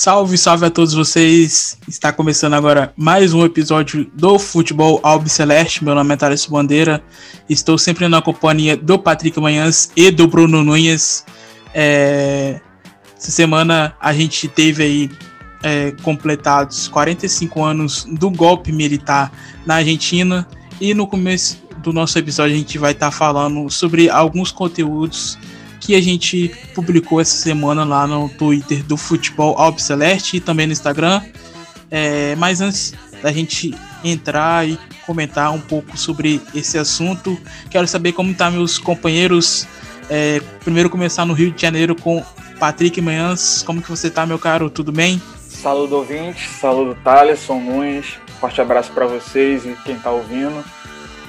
Salve, salve a todos vocês! Está começando agora mais um episódio do Futebol Albi Celeste. Meu nome é Thales Bandeira. Estou sempre na companhia do Patrick Manhãs e do Bruno Nunes. É... Essa semana a gente teve aí é, completados 45 anos do golpe militar na Argentina e no começo do nosso episódio a gente vai estar tá falando sobre alguns conteúdos que a gente publicou essa semana lá no Twitter do Futebol Albi Celeste e também no Instagram. É, mas antes da gente entrar e comentar um pouco sobre esse assunto, quero saber como tá meus companheiros. É, primeiro começar no Rio de Janeiro com Patrick Manhãs. Como que você tá, meu caro? Tudo bem? Saludo ouvintes, saludo Thaleson Nunes. Forte abraço para vocês e quem tá ouvindo.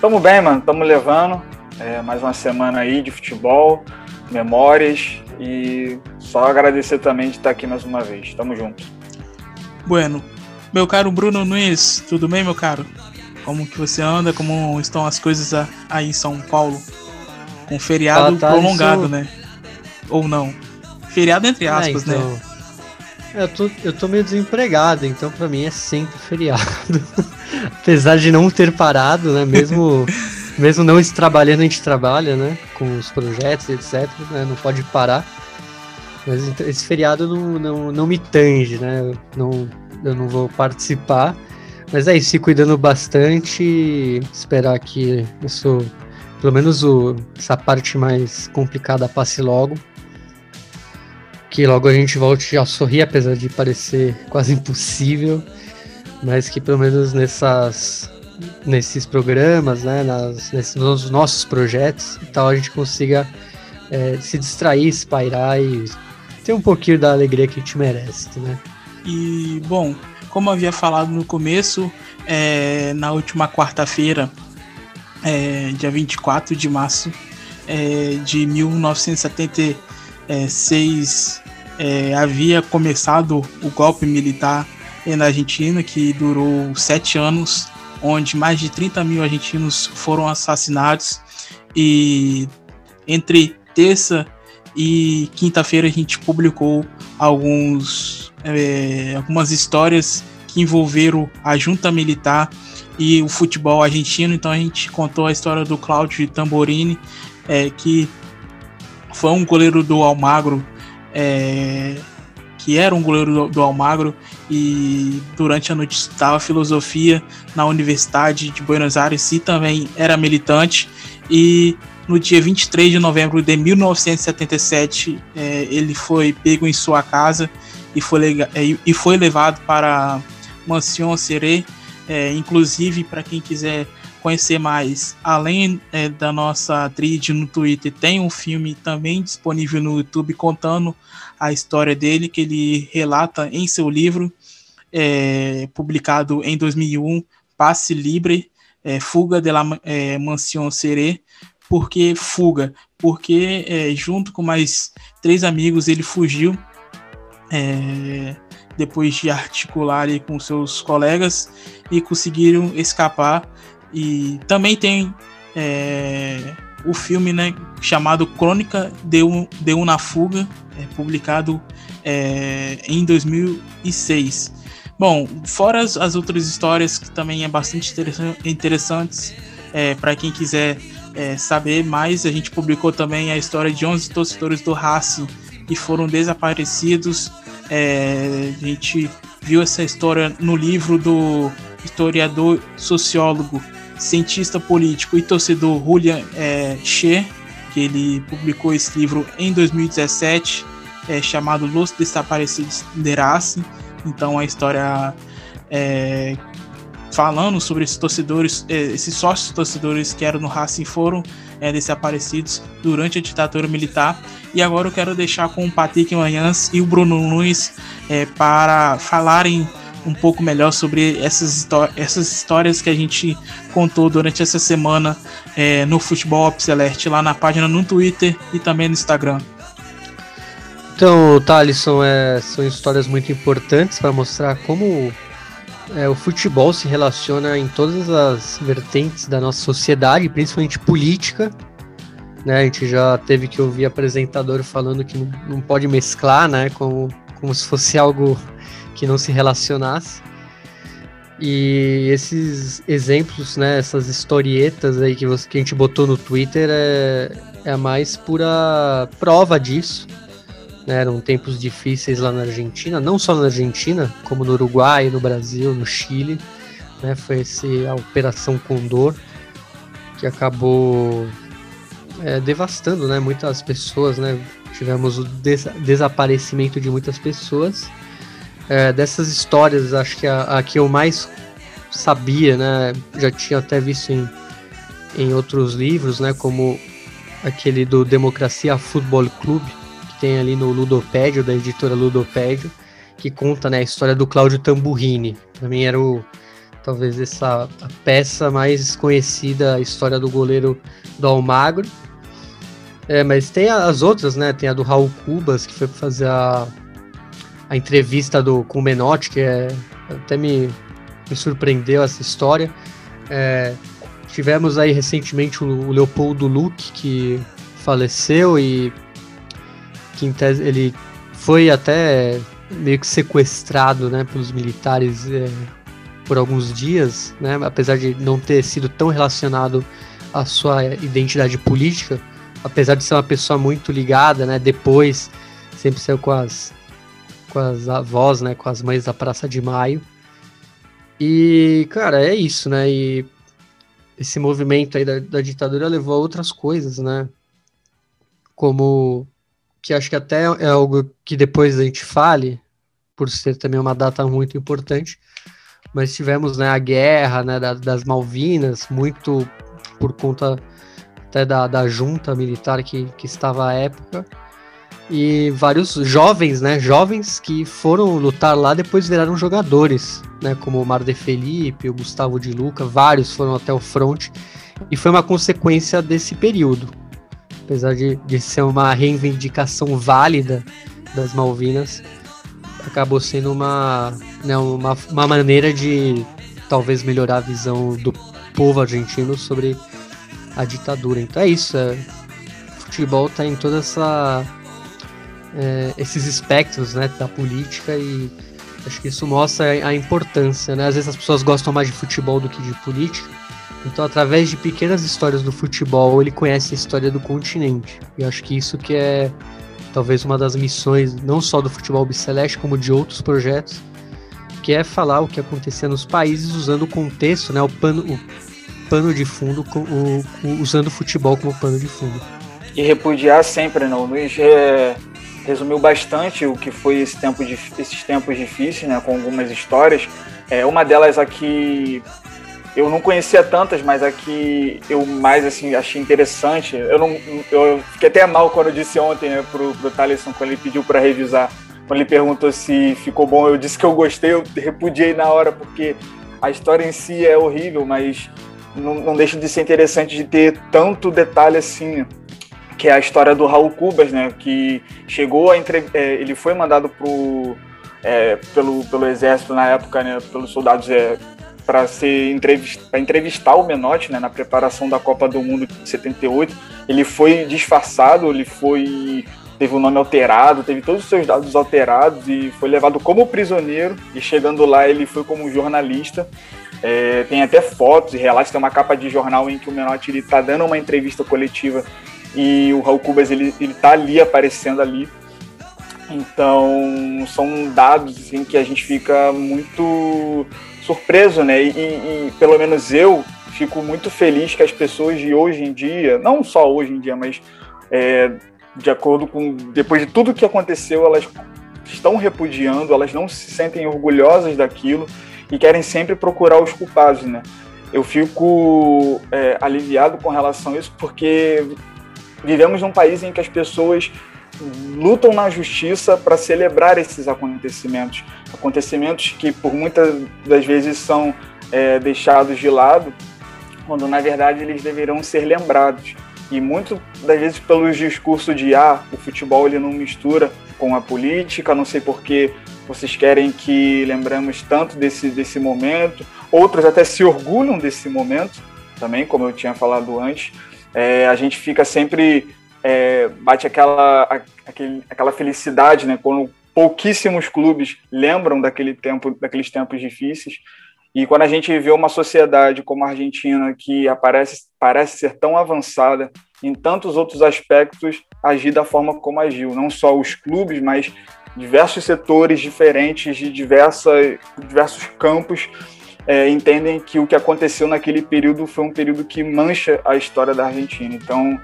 Tamo bem, mano. Tamo levando. É, mais uma semana aí de futebol memórias e só agradecer também de estar aqui mais uma vez. Tamo junto. Bueno, meu caro Bruno Nunes, tudo bem, meu caro? Como que você anda? Como estão as coisas aí em São Paulo? Com feriado tá, prolongado, isso... né? Ou não? Feriado entre é, aspas, é, então... né? Eu tô, eu tô meio desempregado, então para mim é sempre feriado. Apesar de não ter parado, né? Mesmo mesmo não trabalhando, a gente trabalha, né? Com os projetos, etc. Né, não pode parar. Mas esse feriado não, não, não me tange, né? Eu não, eu não vou participar. Mas é isso, se cuidando bastante, esperar que isso, pelo menos o, essa parte mais complicada passe logo. Que logo a gente volte a sorrir, apesar de parecer quase impossível. Mas que pelo menos nessas nesses programas, né, nas, nesses nos nossos projetos e tal, a gente consiga é, se distrair, espairar e ter um pouquinho da alegria que a gente merece, né? E, bom, como havia falado no começo, é, na última quarta-feira, é, dia 24 de março é, de 1976, é, havia começado o golpe militar na Argentina, que durou sete anos onde mais de 30 mil argentinos foram assassinados. E entre terça e quinta-feira a gente publicou alguns, é, algumas histórias que envolveram a junta militar e o futebol argentino. Então a gente contou a história do Claudio Tamborini, é, que foi um goleiro do Almagro, é, que era um goleiro do, do Almagro e durante a noite estudava filosofia na Universidade de Buenos Aires e também era militante. E no dia 23 de novembro de 1977, é, ele foi pego em sua casa e foi, é, e foi levado para Mansion Seré. É, inclusive, para quem quiser conhecer mais, além é, da nossa trilha no Twitter, tem um filme também disponível no YouTube contando a história dele, que ele relata em seu livro é, publicado em 2001, Passe Libre, é, Fuga de la é, Mansion Seré. Por que fuga? Porque é, junto com mais três amigos ele fugiu é, depois de articular com seus colegas e conseguiram escapar. E também tem é, o filme né, chamado Crônica de, um, de uma Fuga, é, publicado em 2006. Bom, fora as, as, outras histórias que também é bastante interessantes é, para quem quiser é, saber mais, a gente publicou também a história de 11 torcedores do Racing que foram desaparecidos. É, a gente viu essa história no livro do historiador, sociólogo, cientista político e torcedor Julian é, Che, que ele publicou esse livro em 2017, é, chamado Los Desaparecidos de Racing então a história é, falando sobre esses torcedores, é, esses sócios torcedores que eram no Racing foram é, desaparecidos durante a ditadura militar. E agora eu quero deixar com o Patrick Manhãs e o Bruno Nunes é, para falarem um pouco melhor sobre essas, essas histórias que a gente contou durante essa semana é, no Futebol Up Celeste, lá na página no Twitter e também no Instagram. Então, Thalisson, é, são histórias muito importantes para mostrar como é, o futebol se relaciona em todas as vertentes da nossa sociedade, principalmente política. Né? A gente já teve que ouvir apresentador falando que não, pode mesclar, né? Como, como se fosse algo que não se relacionasse. E esses exemplos, né, essas historietas aí que, você, que a gente botou no Twitter é, é a mais pura prova disso. Né, eram tempos difíceis lá na Argentina, não só na Argentina, como no Uruguai, no Brasil, no Chile. Né, foi esse, a Operação Condor, que acabou é, devastando né, muitas pessoas. Né, tivemos o des desaparecimento de muitas pessoas. É, dessas histórias, acho que a, a, que eu mais sabia, né, já tinha até visto em, em outros livros, né, como aquele do Democracia Futebol Clube, tem ali no Ludopédio, da editora Ludopédio, que conta né, a história do Cláudio Tamburrini. Para mim era o, talvez essa a peça mais conhecida, a história do goleiro do Almagro. É, mas tem as outras, né? Tem a do Raul Cubas, que foi fazer a, a entrevista do, com o Menotti, que é, até me, me surpreendeu essa história. É, tivemos aí recentemente o, o Leopoldo Luque, que faleceu e que em tese ele foi até meio que sequestrado né, pelos militares é, por alguns dias, né, apesar de não ter sido tão relacionado à sua identidade política, apesar de ser uma pessoa muito ligada, né, depois sempre saiu com as, com as avós, né, com as mães da Praça de Maio. E, cara, é isso, né, e esse movimento aí da, da ditadura levou a outras coisas, né, como que acho que até é algo que depois a gente fale, por ser também uma data muito importante, mas tivemos né, a guerra né, das Malvinas, muito por conta até da, da junta militar que, que estava à época, e vários jovens, né, jovens que foram lutar lá depois viraram jogadores, né, como o Mar de Felipe, o Gustavo de Luca, vários foram até o front, e foi uma consequência desse período apesar de, de ser uma reivindicação válida das Malvinas, acabou sendo uma, né, uma, uma maneira de talvez melhorar a visão do povo argentino sobre a ditadura. Então é isso. É, futebol está em toda essa é, esses espectros né, da política e acho que isso mostra a importância. Né? Às vezes as pessoas gostam mais de futebol do que de política, então, através de pequenas histórias do futebol, ele conhece a história do continente. E acho que isso que é talvez uma das missões, não só do futebol biceleste, como de outros projetos, que é falar o que acontecia nos países usando o contexto, né, o pano, o pano de fundo, o, o, usando o futebol como pano de fundo. E repudiar sempre, não. O Luiz é, resumiu bastante o que foi esse tempo de, esses tempos difíceis, né, com algumas histórias. É, uma delas aqui eu não conhecia tantas, mas a que eu mais assim achei interessante. Eu não, eu fiquei até mal quando eu disse ontem né, pro, pro Thaleson, quando ele pediu para revisar, quando ele perguntou se ficou bom, eu disse que eu gostei, eu repudiei na hora porque a história em si é horrível, mas não, não deixa de ser interessante de ter tanto detalhe assim, que é a história do Raul Cubas, né, que chegou a entre... É, ele foi mandado pro é, pelo, pelo exército na época, né, pelos soldados é, para ser entrevist, entrevistar o Menotti né, na preparação da Copa do Mundo de 78. Ele foi disfarçado, ele foi teve o nome alterado, teve todos os seus dados alterados e foi levado como prisioneiro. E chegando lá, ele foi como jornalista. É, tem até fotos e relatos, tem uma capa de jornal em que o Menotti está dando uma entrevista coletiva e o Raul Cubas ele, ele tá ali aparecendo ali. Então são dados assim, que a gente fica muito surpreso, né? E, e, pelo menos eu fico muito feliz que as pessoas de hoje em dia, não só hoje em dia, mas é, de acordo com depois de tudo que aconteceu, elas estão repudiando, elas não se sentem orgulhosas daquilo e querem sempre procurar os culpados, né? Eu fico é, aliviado com relação a isso porque vivemos num país em que as pessoas lutam na justiça para celebrar esses acontecimentos, acontecimentos que por muitas das vezes são é, deixados de lado, quando na verdade eles deverão ser lembrados. E muito das vezes pelos discursos de ah, o futebol ele não mistura com a política, não sei porque vocês querem que lembramos tanto desse, desse momento, outros até se orgulham desse momento também, como eu tinha falado antes. É, a gente fica sempre é, bate aquela, aquele, aquela felicidade, né? Quando pouquíssimos clubes lembram daquele tempo, daqueles tempos difíceis. E quando a gente vê uma sociedade como a Argentina, que aparece, parece ser tão avançada em tantos outros aspectos, agir da forma como agiu, não só os clubes, mas diversos setores diferentes de diversa, diversos campos é, entendem que o que aconteceu naquele período foi um período que mancha a história da Argentina. Então,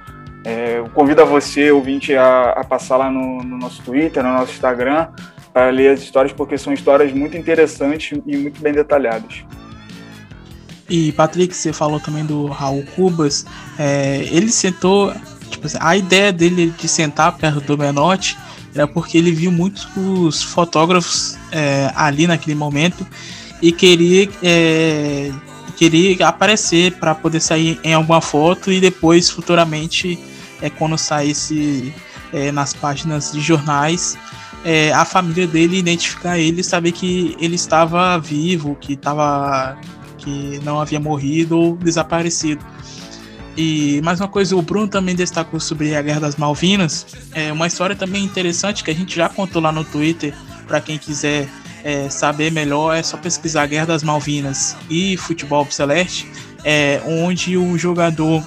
é, eu convido a você, ouvinte, a, a passar lá no, no, nosso Twitter, no nosso Instagram, para ler as histórias, porque são histórias muito interessantes e muito bem detalhadas. E, Patrick, você falou também do Raul Cubas. É, ele sentou. Tipo assim, a ideia dele de sentar perto do Menotti era porque ele viu muitos fotógrafos é, ali naquele momento e queria é, queria aparecer para poder sair em alguma foto e depois futuramente é, quando saísse é, nas páginas de jornais, é, a família dele identificar ele saber que ele estava vivo, que, estava, que não havia morrido ou desaparecido. E mais uma coisa, o Bruno também destacou sobre a Guerra das Malvinas. É uma história também interessante que a gente já contou lá no Twitter, para quem quiser é, saber melhor, é só pesquisar Guerra das Malvinas e Futebol Celeste, é, onde o jogador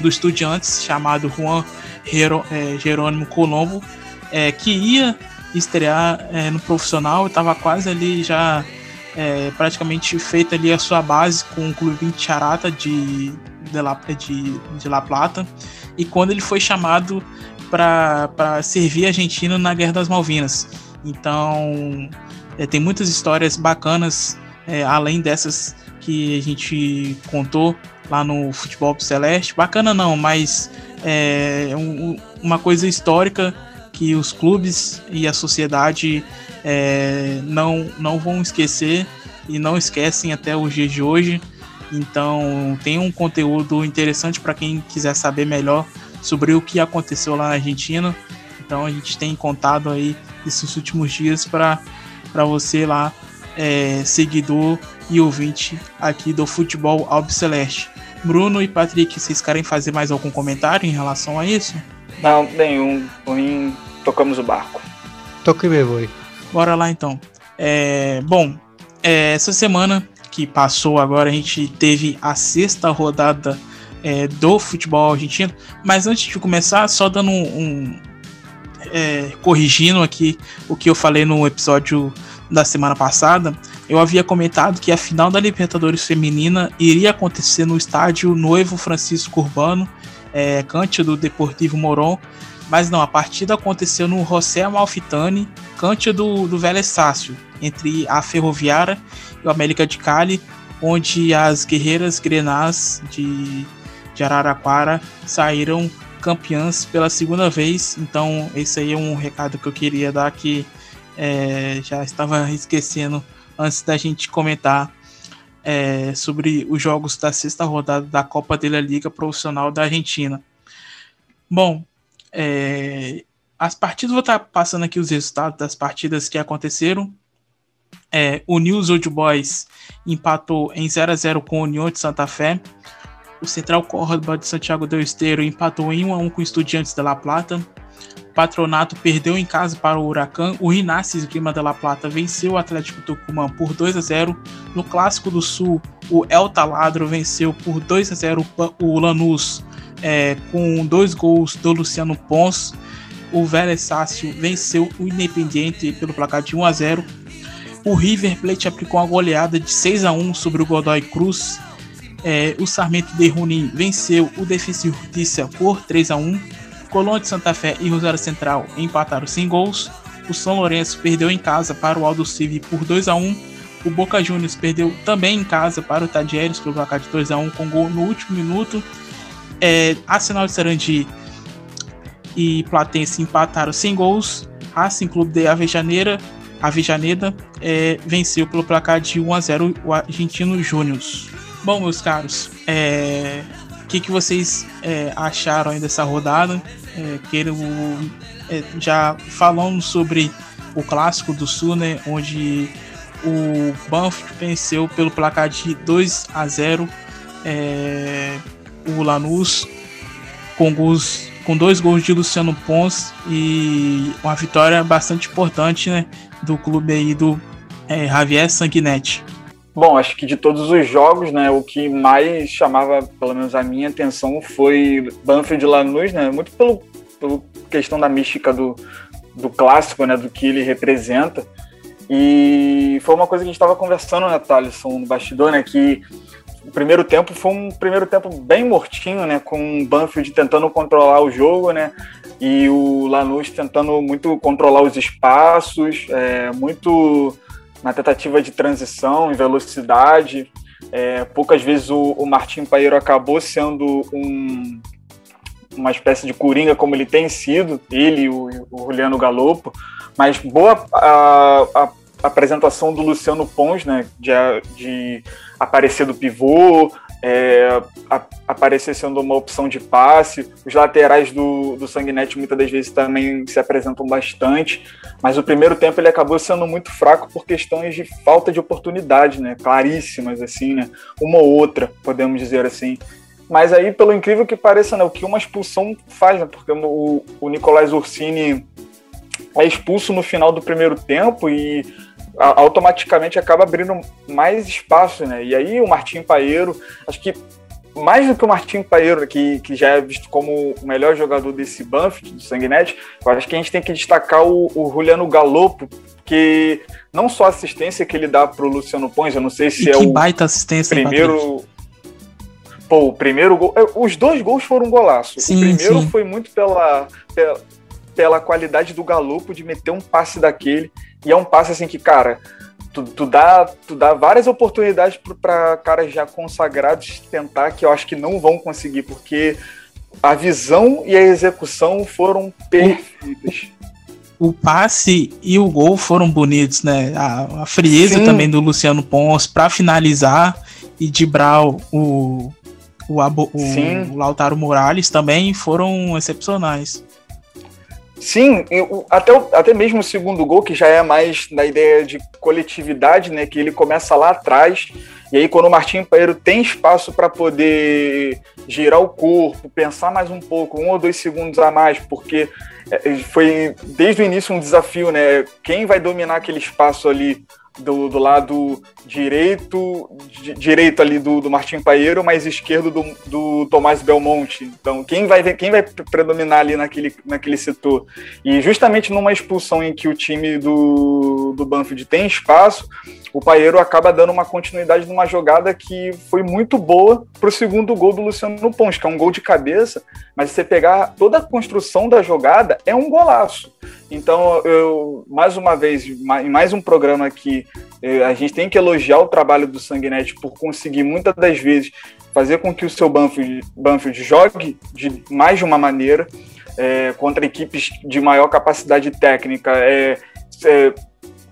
do Estudiantes, chamado Juan é, Jerônimo Colombo, é, que ia estrear é, no profissional, estava quase ali já é, praticamente feita ali a sua base com o Clube Charata de, de, La, de, de La Plata, e quando ele foi chamado para servir a Argentina na Guerra das Malvinas. Então, é, tem muitas histórias bacanas, é, além dessas que a gente contou lá no Futebol Celeste. Bacana não, mas é um, uma coisa histórica que os clubes e a sociedade é, não, não vão esquecer e não esquecem até os dias de hoje. Então tem um conteúdo interessante para quem quiser saber melhor sobre o que aconteceu lá na Argentina. Então a gente tem contado aí esses últimos dias para você lá, é, seguidor e ouvinte aqui do Futebol Albi Celeste. Bruno e Patrick, vocês querem fazer mais algum comentário em relação a isso? Não, nenhum. Ruim, tocamos o barco. Toque me voe. Bora lá então. É, bom, é, essa semana que passou agora, a gente teve a sexta rodada é, do futebol argentino. Mas antes de começar, só dando um. um é, corrigindo aqui o que eu falei no episódio da semana passada, eu havia comentado que a final da Libertadores Feminina iria acontecer no estádio Noivo Francisco Urbano, é, do Deportivo Moron, mas não, a partida aconteceu no José Amalfitani, cante do, do Vélez Sácio, entre a Ferroviária e o América de Cali, onde as guerreiras grenás de, de Araraquara saíram campeãs pela segunda vez. Então, esse aí é um recado que eu queria dar que é, já estava esquecendo antes da gente comentar é, sobre os jogos da sexta rodada da Copa da Liga Profissional da Argentina. Bom, é, as partidas, vou estar passando aqui os resultados das partidas que aconteceram. É, o News Old Boys empatou em 0 a 0 com o União de Santa Fé. O Central Córdoba de Santiago del Esteiro empatou em 1 a 1 com o Estudiantes de La Plata. Patronato perdeu em casa para o Huracan. O Rinácio Grima de La Plata venceu o Atlético Tucumã por 2 a 0. No Clássico do Sul, o El Taladro venceu por 2 a 0 o Lanús é, com dois gols do Luciano Pons. O Vélez Sácio venceu o Independiente pelo placar de 1 a 0. O River Plate aplicou uma goleada de 6 a 1 sobre o Godoy Cruz. É, o Sarmento de Junín venceu o Defensa e Justiça por 3 a 1 Colônia de Santa Fé e Rosário Central empataram sem gols. O São Lourenço perdeu em casa para o Aldo Civi por 2 a 1 O Boca Juniors perdeu também em casa para o Tadieres pelo placar de 2 a 1 com gol no último minuto. É, Arsenal de Sarandi e Platense empataram sem gols. Racing Clube de Avejaneira, Avejaneda é, venceu pelo placar de 1 a 0 o Argentino Júnior. Bom, meus caros, o é, que, que vocês é, acharam dessa rodada? É, quero, é, já falando sobre o clássico do Sul, né, onde o Banfield venceu pelo placar de 2 a 0 é, o Lanús com, gols, com dois gols de Luciano Pons e uma vitória bastante importante né, do clube aí do é, Javier Sanguinetti. Bom, acho que de todos os jogos, né, o que mais chamava, pelo menos a minha atenção, foi Banfield Lanús, né, muito pelo, pelo questão da mística do, do clássico, né, do que ele representa. E foi uma coisa que a gente estava conversando, né, Thaleson, no bastidor, né, que o primeiro tempo foi um primeiro tempo bem mortinho, né, com o Banfield tentando controlar o jogo, né, e o Lanús tentando muito controlar os espaços, é, muito na tentativa de transição e velocidade. É, poucas vezes o, o Martim Paeiro acabou sendo um, uma espécie de coringa como ele tem sido, ele e o, o Juliano Galopo, mas boa a, a, apresentação do Luciano Pons, né, de, de aparecer do pivô, é, a, aparecer sendo uma opção de passe. Os laterais do, do Sanguinete muitas das vezes também se apresentam bastante, mas o primeiro tempo ele acabou sendo muito fraco por questões de falta de oportunidade, né? Claríssimas, assim, né? Uma ou outra, podemos dizer assim. Mas aí, pelo incrível que pareça, né, o que uma expulsão faz, né? Porque o, o Nicolás Ursini é expulso no final do primeiro tempo e automaticamente acaba abrindo mais espaço, né? E aí o Martim Paeiro, acho que mais do que o Martim Paeiro, que, que já é visto como o melhor jogador desse Banfield, do Sanguinete, eu acho que a gente tem que destacar o, o Juliano Galopo, que não só a assistência que ele dá para o Luciano Pons, eu não sei se e é que o baita assistência, primeiro... Pô, o primeiro gol... Os dois gols foram um golaço. Sim, o primeiro sim. foi muito pela, pela, pela qualidade do Galopo de meter um passe daquele e é um passe assim que, cara, tu, tu, dá, tu dá várias oportunidades para caras já consagrados tentar, que eu acho que não vão conseguir, porque a visão e a execução foram perfeitas. O passe e o gol foram bonitos, né? A, a frieza Sim. também do Luciano Pons para finalizar e dibrar o, o, Sim. o Lautaro Morales também foram excepcionais. Sim, e o- até, até mesmo o segundo gol, que já é mais na ideia de coletividade, né? Que ele começa lá atrás, e aí quando o Martim Paeiro tem espaço para poder girar o corpo, pensar mais um pouco, um ou dois segundos a mais, porque é, foi desde o início um desafio, né? Quem vai dominar aquele espaço ali do, do lado direito, di- direito ali do, do Martim Paeiro, mas esquerdo do, do Tomás Belmonte. Então, quem vai, quem vai predominar ali naquele, naquele setor? E justamente numa expulsão em que o time do, do Banfield tem espaço, o Paeiro acaba dando uma continuidade numa jogada que foi muito boa para o segundo gol do Luciano Pons, que é um gol de cabeça, mas se você pegar toda a construção da jogada, é um golaço. Então, eu, mais uma vez, em mais um programa aqui, eh, a gente tem que elogiar o trabalho do Sanguinete por conseguir, muitas das vezes, fazer com que o seu Banfield, Banfield jogue de mais de uma maneira, eh, contra equipes de maior capacidade técnica, é, é,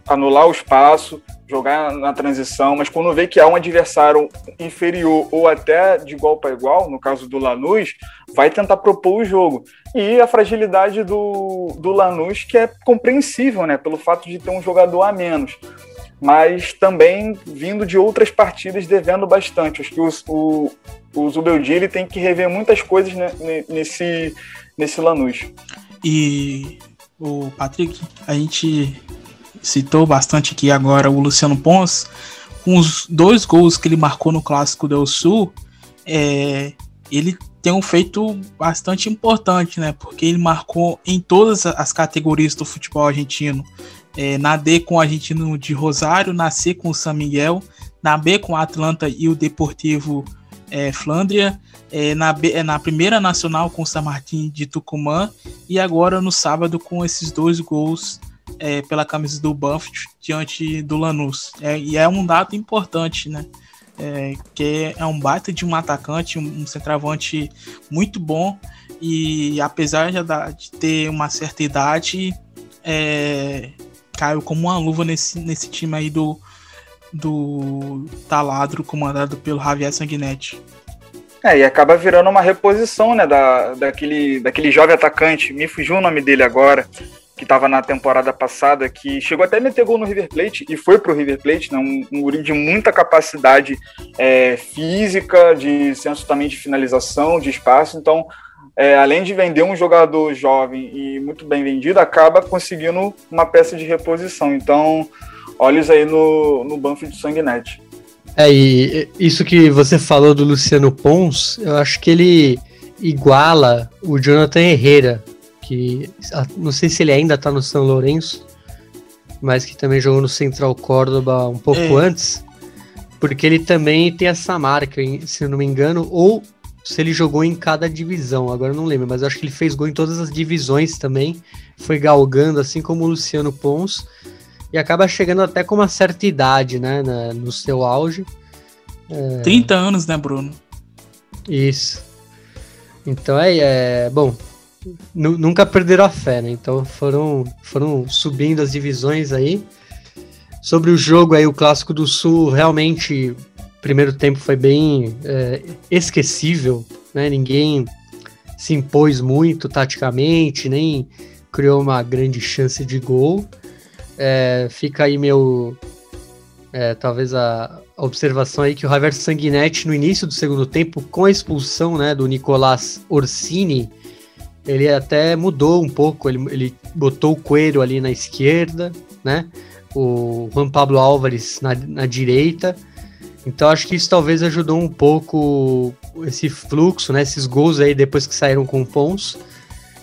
anular o espaço, jogar na transição, mas quando vê que há um adversário inferior ou até de igual para igual, no caso do Lanús, vai tentar propor o jogo. E a fragilidade do, do Lanús, que é compreensível, né, pelo fato de ter um jogador a menos. Mas também vindo de outras partidas devendo bastante. Acho que o, o Zubeldia ele tem que rever muitas coisas ne- nesse, nesse Lanús. E o Patrick, a gente citou bastante aqui agora o Luciano Pons, com os dois gols que ele marcou no Clássico do Sul, é, ele tem um feito bastante importante, né? Porque ele marcou em todas as categorias do futebol argentino. É, na D com o Argentino de Rosário, na C com o San Miguel, na B com o Atlanta e o Deportivo é, Flandria, é, na, B, é, na primeira nacional com o San Martín de Tucumã e agora no sábado com esses dois gols é, pela camisa do Banfield diante do Lanús. É, e é um dado importante, né? é, que é um baita de um atacante, um, um centroavante muito bom e apesar de, ter uma certa idade, é, caiu como uma luva nesse, nesse time aí do, do Taladro, comandado pelo Javier Sanguinetti. É, e acaba virando uma reposição, né, da, daquele, daquele jovem atacante, me fugiu o nome dele agora, que estava na temporada passada, que chegou até a meter gol no River Plate e foi pro River Plate, né, um, um guri de muita capacidade é, física, de senso também de finalização, de espaço, então, é, além de vender um jogador jovem e muito bem vendido, acaba conseguindo uma peça de reposição, então, olhos aí no, no Banfield Sanguinete. É, e isso que você falou do Luciano Pons, eu acho que ele iguala o Jonathan Herrera, que não sei se ele ainda tá no São Lourenço, mas que também jogou no Central Córdoba um pouco é. antes, porque ele também tem essa marca, se eu não me engano, ou se ele jogou em cada divisão, agora não lembro, mas acho que ele fez gol em todas as divisões também, foi galgando, assim como o Luciano Pons e acaba chegando até com uma certa idade, né, na, no seu auge. É... 30 anos, né, Bruno? Isso. Então é, é bom, nunca perderam a fé, né? Então foram, foram subindo as divisões aí. Sobre o jogo aí, o Clássico do Sul, realmente, primeiro tempo foi bem é, esquecível, né? Ninguém se impôs muito taticamente, nem criou uma grande chance de gol. É, fica aí meu. É, talvez a, observação aí que o Javier Sanguinetti, no início do segundo tempo, com a expulsão né, do Nicolás Orsini, ele até mudou um pouco. Ele, ele botou o Coelho ali na esquerda, né? O Juan Pablo Álvares na, na direita. Então acho que isso talvez ajudou um pouco esse fluxo, né? Esses gols aí depois que saíram com Pons.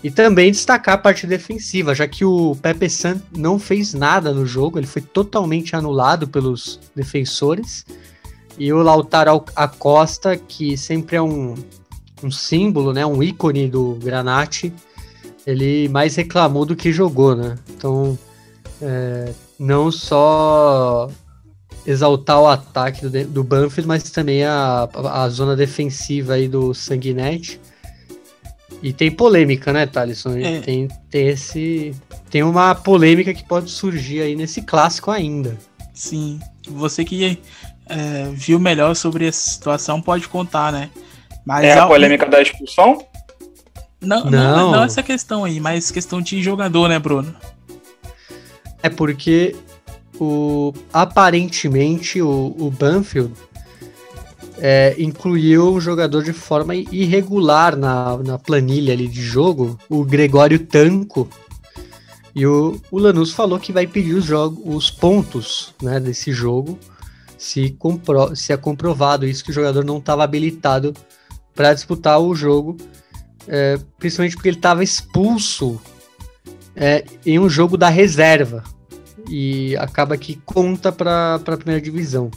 E também destacar a parte defensiva, já que o Pepe San não fez nada no jogo, ele foi totalmente anulado pelos defensores. E o Lautaro Acosta, que sempre é um, um símbolo, né, um ícone do Granate, ele mais reclamou do que jogou, né? Então, é, não só exaltar o ataque do, do Banfield, mas também a, a zona defensiva aí do Sanguinete e tem polêmica, né, Thalisson? É. Tem, tem esse. Tem uma polêmica que pode surgir aí nesse clássico ainda. Sim. Você que é, viu melhor sobre essa situação pode contar, né? Mas é a polêmica da expulsão? Não, não, não, essa questão aí, mas questão de jogador, né, Bruno? É porque o aparentemente o, o Banfield é, incluiu um jogador de forma irregular na, na planilha ali de jogo, o Gregório Tanco. E o, o Lanús falou que vai pedir os, jogos, os pontos né, desse jogo se, compro, se é comprovado isso que o jogador não estava habilitado para disputar o jogo, é, principalmente porque ele estava expulso é, em um jogo da reserva e acaba que conta para a primeira divisão.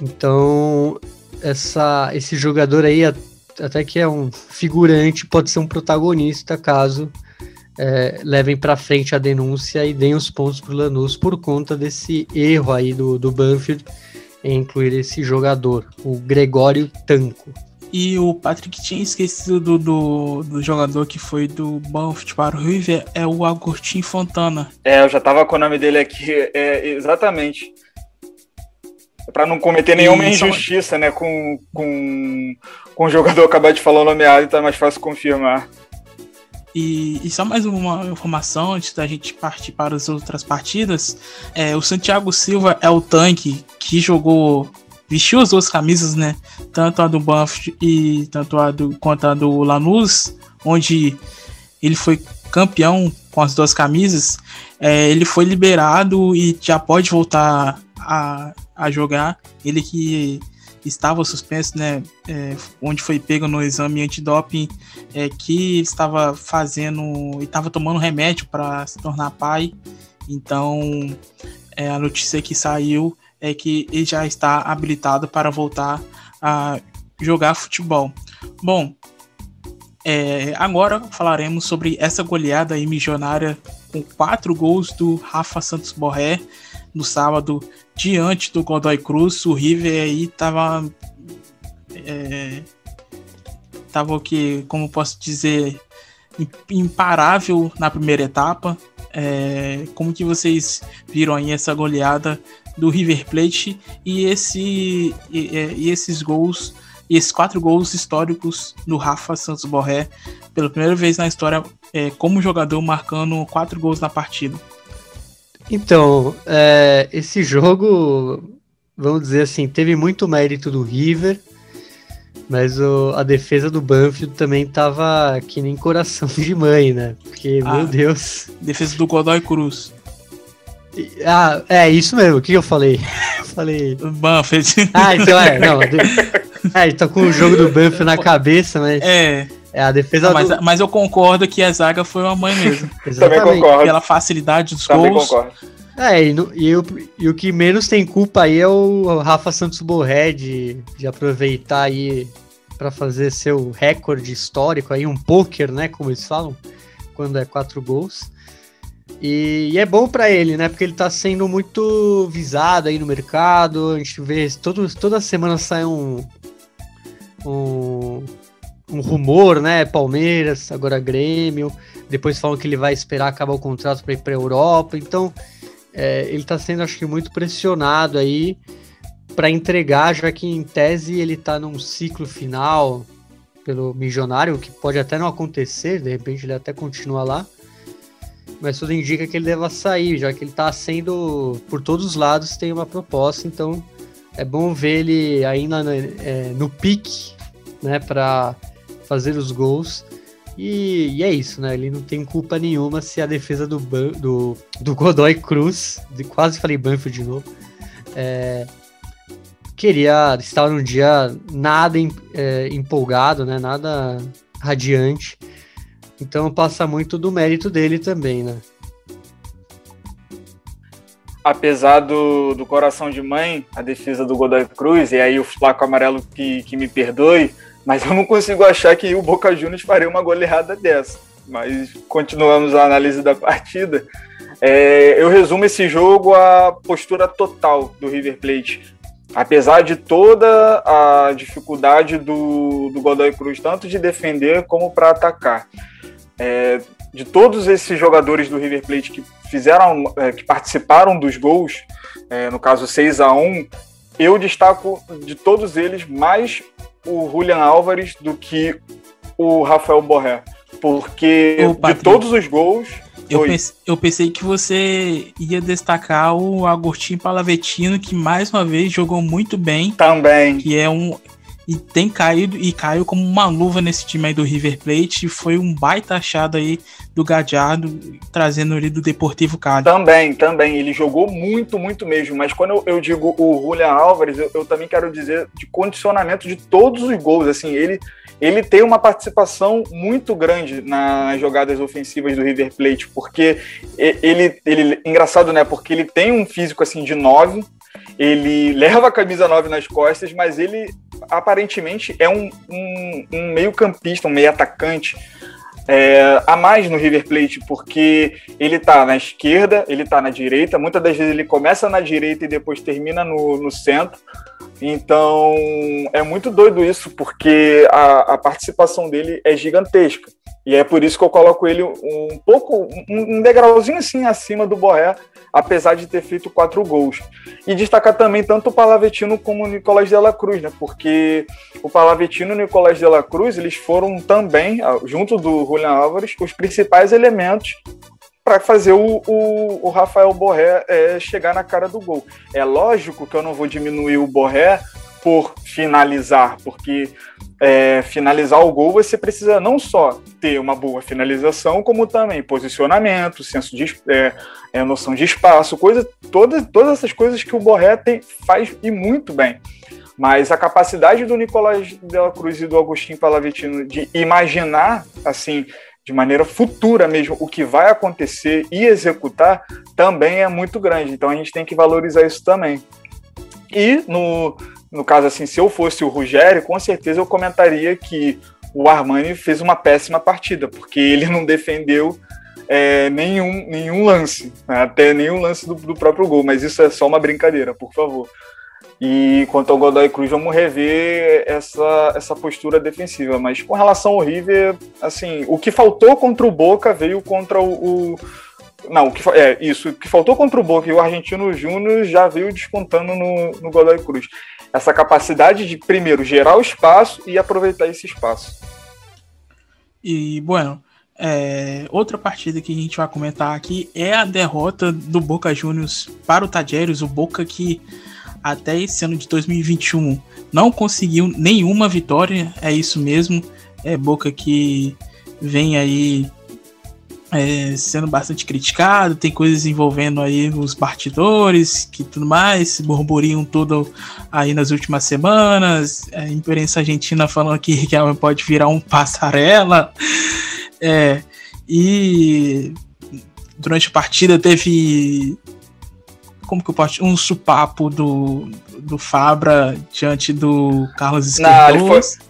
Então, essa, esse jogador aí, até que é um figurante, pode ser um protagonista caso é, levem para frente a denúncia e deem os pontos para o Lanús por conta desse erro aí do, do Banfield em incluir esse jogador, o Gregório Tanco. E o Patrick tinha esquecido do, do, do, jogador que foi do Banfield para o River, é o Agostinho Fontana. É, eu já tava com o nome dele aqui, é, exatamente para não cometer nenhuma e injustiça, né, com, com, com o jogador acabar de falar o nome errado, então é mais fácil confirmar. E, e, só mais uma informação antes da gente partir para as outras partidas. É, o Santiago Silva é o tanque que jogou, vestiu as duas camisas, né? Tanto a do Banff e tanto a do quanto a do Lanús, onde ele foi campeão com as duas camisas. É, ele foi liberado e já pode voltar a, a jogar. Ele que estava suspenso, né, é, onde foi pego no exame antidoping, é, que estava fazendo e estava tomando remédio para se tornar pai. Então, é, a notícia que saiu é que ele já está habilitado para voltar a jogar futebol. Bom, é, agora falaremos sobre essa goleada aí milionária com quatro gols do Rafa Santos Borré no sábado diante do Godoy Cruz, o River aí tava. É, tava o que, como posso dizer, imparável na primeira etapa. É, como que vocês viram aí essa goleada do River Plate e, esse, e, é, e esses gols, e esses quatro gols históricos do Rafa Santos Borré, pela primeira vez na história, é, como jogador marcando quatro gols na partida? Então, é, esse jogo, vamos dizer assim, teve muito mérito do River, mas o, a defesa do Banfield também tava que nem coração de mãe, né? Porque, ah, meu Deus. Defesa do Godoy Cruz. Ah, é isso mesmo. O que eu falei? Eu falei. Banfield. Ah, então é. Não, é, tá com o jogo do Banfield na cabeça, mas. É. É a defesa não, mas, do... mas eu concordo que a zaga foi uma mãe mesmo. Também concordo. Pela facilidade dos Também gols. Concordo. É, e, no, e, o, e, o que menos tem culpa aí é o Rafa Santos Borré de, de aproveitar aí para fazer seu recorde histórico aí, um poker, né, como eles falam, quando é quatro gols. E, e é bom para ele, né, porque ele tá sendo muito visado aí no mercado, a gente vê, todo, toda semana sai um, um, um rumor, né, Palmeiras, agora Grêmio, depois falam que ele vai esperar acabar o contrato para ir para Europa, então é, ele está sendo, acho que, muito pressionado aí para entregar, já que em tese ele está num ciclo final pelo milionário, que pode até não acontecer, de repente ele até continua lá, mas tudo indica que ele deva sair, já que ele está sendo, por todos os lados, tem uma proposta, então é bom ver ele ainda no, é, no pique, né, para fazer os gols. E, e, é isso, né? Ele não tem culpa nenhuma se a defesa do, do, do Godoy Cruz, de, quase falei Banfield de novo, é, queria estar num dia nada é, empolgado, né? Nada radiante. Então passa muito do mérito dele também, né? Apesar do, do coração de mãe, a defesa do Godoy Cruz, e aí o flaco amarelo que, que me perdoe, mas eu não consigo achar que o Boca Juniors faria uma goleada dessa. Mas continuamos a análise da partida. É, eu resumo esse jogo à postura total do River Plate. Apesar de toda a dificuldade do, do Godoy Cruz, tanto de defender como para atacar. É, de todos esses jogadores do River Plate que fizeram, é, que participaram dos gols, é, no caso 6 a 1 eu destaco de todos eles mais o Julian Álvares do que o Rafael Borré. Porque Ô, de todos os gols. Eu pensei, eu pensei, que você ia destacar o Agostinho Palavetino, que mais uma vez jogou muito bem. Também. Que é um. E tem caído e caiu como uma luva nesse time aí do River Plate. E foi um baita achado aí do Gadiardo, trazendo ele do Deportivo Cali. Também, também. Ele jogou muito, muito mesmo. Mas quando eu, digo o Julian Álvares, eu, eu, também quero dizer de condicionamento de todos os gols. Assim, ele, ele tem uma participação muito grande nas jogadas ofensivas do River Plate, porque ele, ele engraçado, né? Porque ele tem um físico assim de 9, ele leva a camisa 9 nas costas, mas ele aparentemente é um, um, um meio-campista, um meio-atacante é, a mais no River Plate, porque ele tá na esquerda, ele tá na direita, muitas das vezes ele começa na direita e depois termina no, no centro. Então é muito doido isso, porque a, a participação dele é gigantesca. E é por isso que eu coloco ele um pouco, um degrauzinho assim acima do Borré, apesar de ter feito quatro gols. E destacar também tanto o Palavetino como o Nicolás de la Cruz, né? Porque o Palavetino e o Nicolás de la Cruz, eles foram também, ah, junto do Julian Álvares, os principais elementos para fazer o, o, o, Rafael Borré é, chegar na cara do gol. É lógico que eu não vou diminuir o Borré por finalizar, porque é, finalizar o gol você precisa não só ter uma boa finalização, como também posicionamento, senso de é, é, noção de espaço, coisa, todas, todas essas coisas que o Borré tem, faz e muito bem. Mas a capacidade do Nicolás Dela Cruz e do Agostinho Palavitino de imaginar assim de maneira futura mesmo o que vai acontecer e executar também é muito grande. Então a gente tem que valorizar isso também. E no, no caso, assim, se eu fosse o Rogério, com certeza eu comentaria que o Armani fez uma péssima partida, porque ele não defendeu é, nenhum, nenhum lance, né? até nenhum lance do, do próprio gol, mas isso é só uma brincadeira, por favor. E quanto ao Godoy Cruz, vamos rever essa, essa postura defensiva. Mas com relação ao River, assim, o que faltou contra o Boca veio contra o. o não, o que, é isso. O que faltou contra o Boca e o Argentino Júnior já veio descontando no, no Godoy Cruz. Essa capacidade de, primeiro, gerar o espaço e aproveitar esse espaço. E, bueno, é, outra partida que a gente vai comentar aqui é a derrota do Boca Juniors para o Tajeres, o Boca que até esse ano de 2021 não conseguiu nenhuma vitória, é isso mesmo. É Boca que vem aí é, sendo bastante criticado, tem coisas envolvendo aí os partidores, que tudo mais, burburinho todo aí nas últimas semanas, a imprensa argentina falando que Riquelme pode virar um passarela, é, e durante a partida teve como que eu posso um supapo do, do Fabra diante do Carlos Esquerdoso. Não, ele foi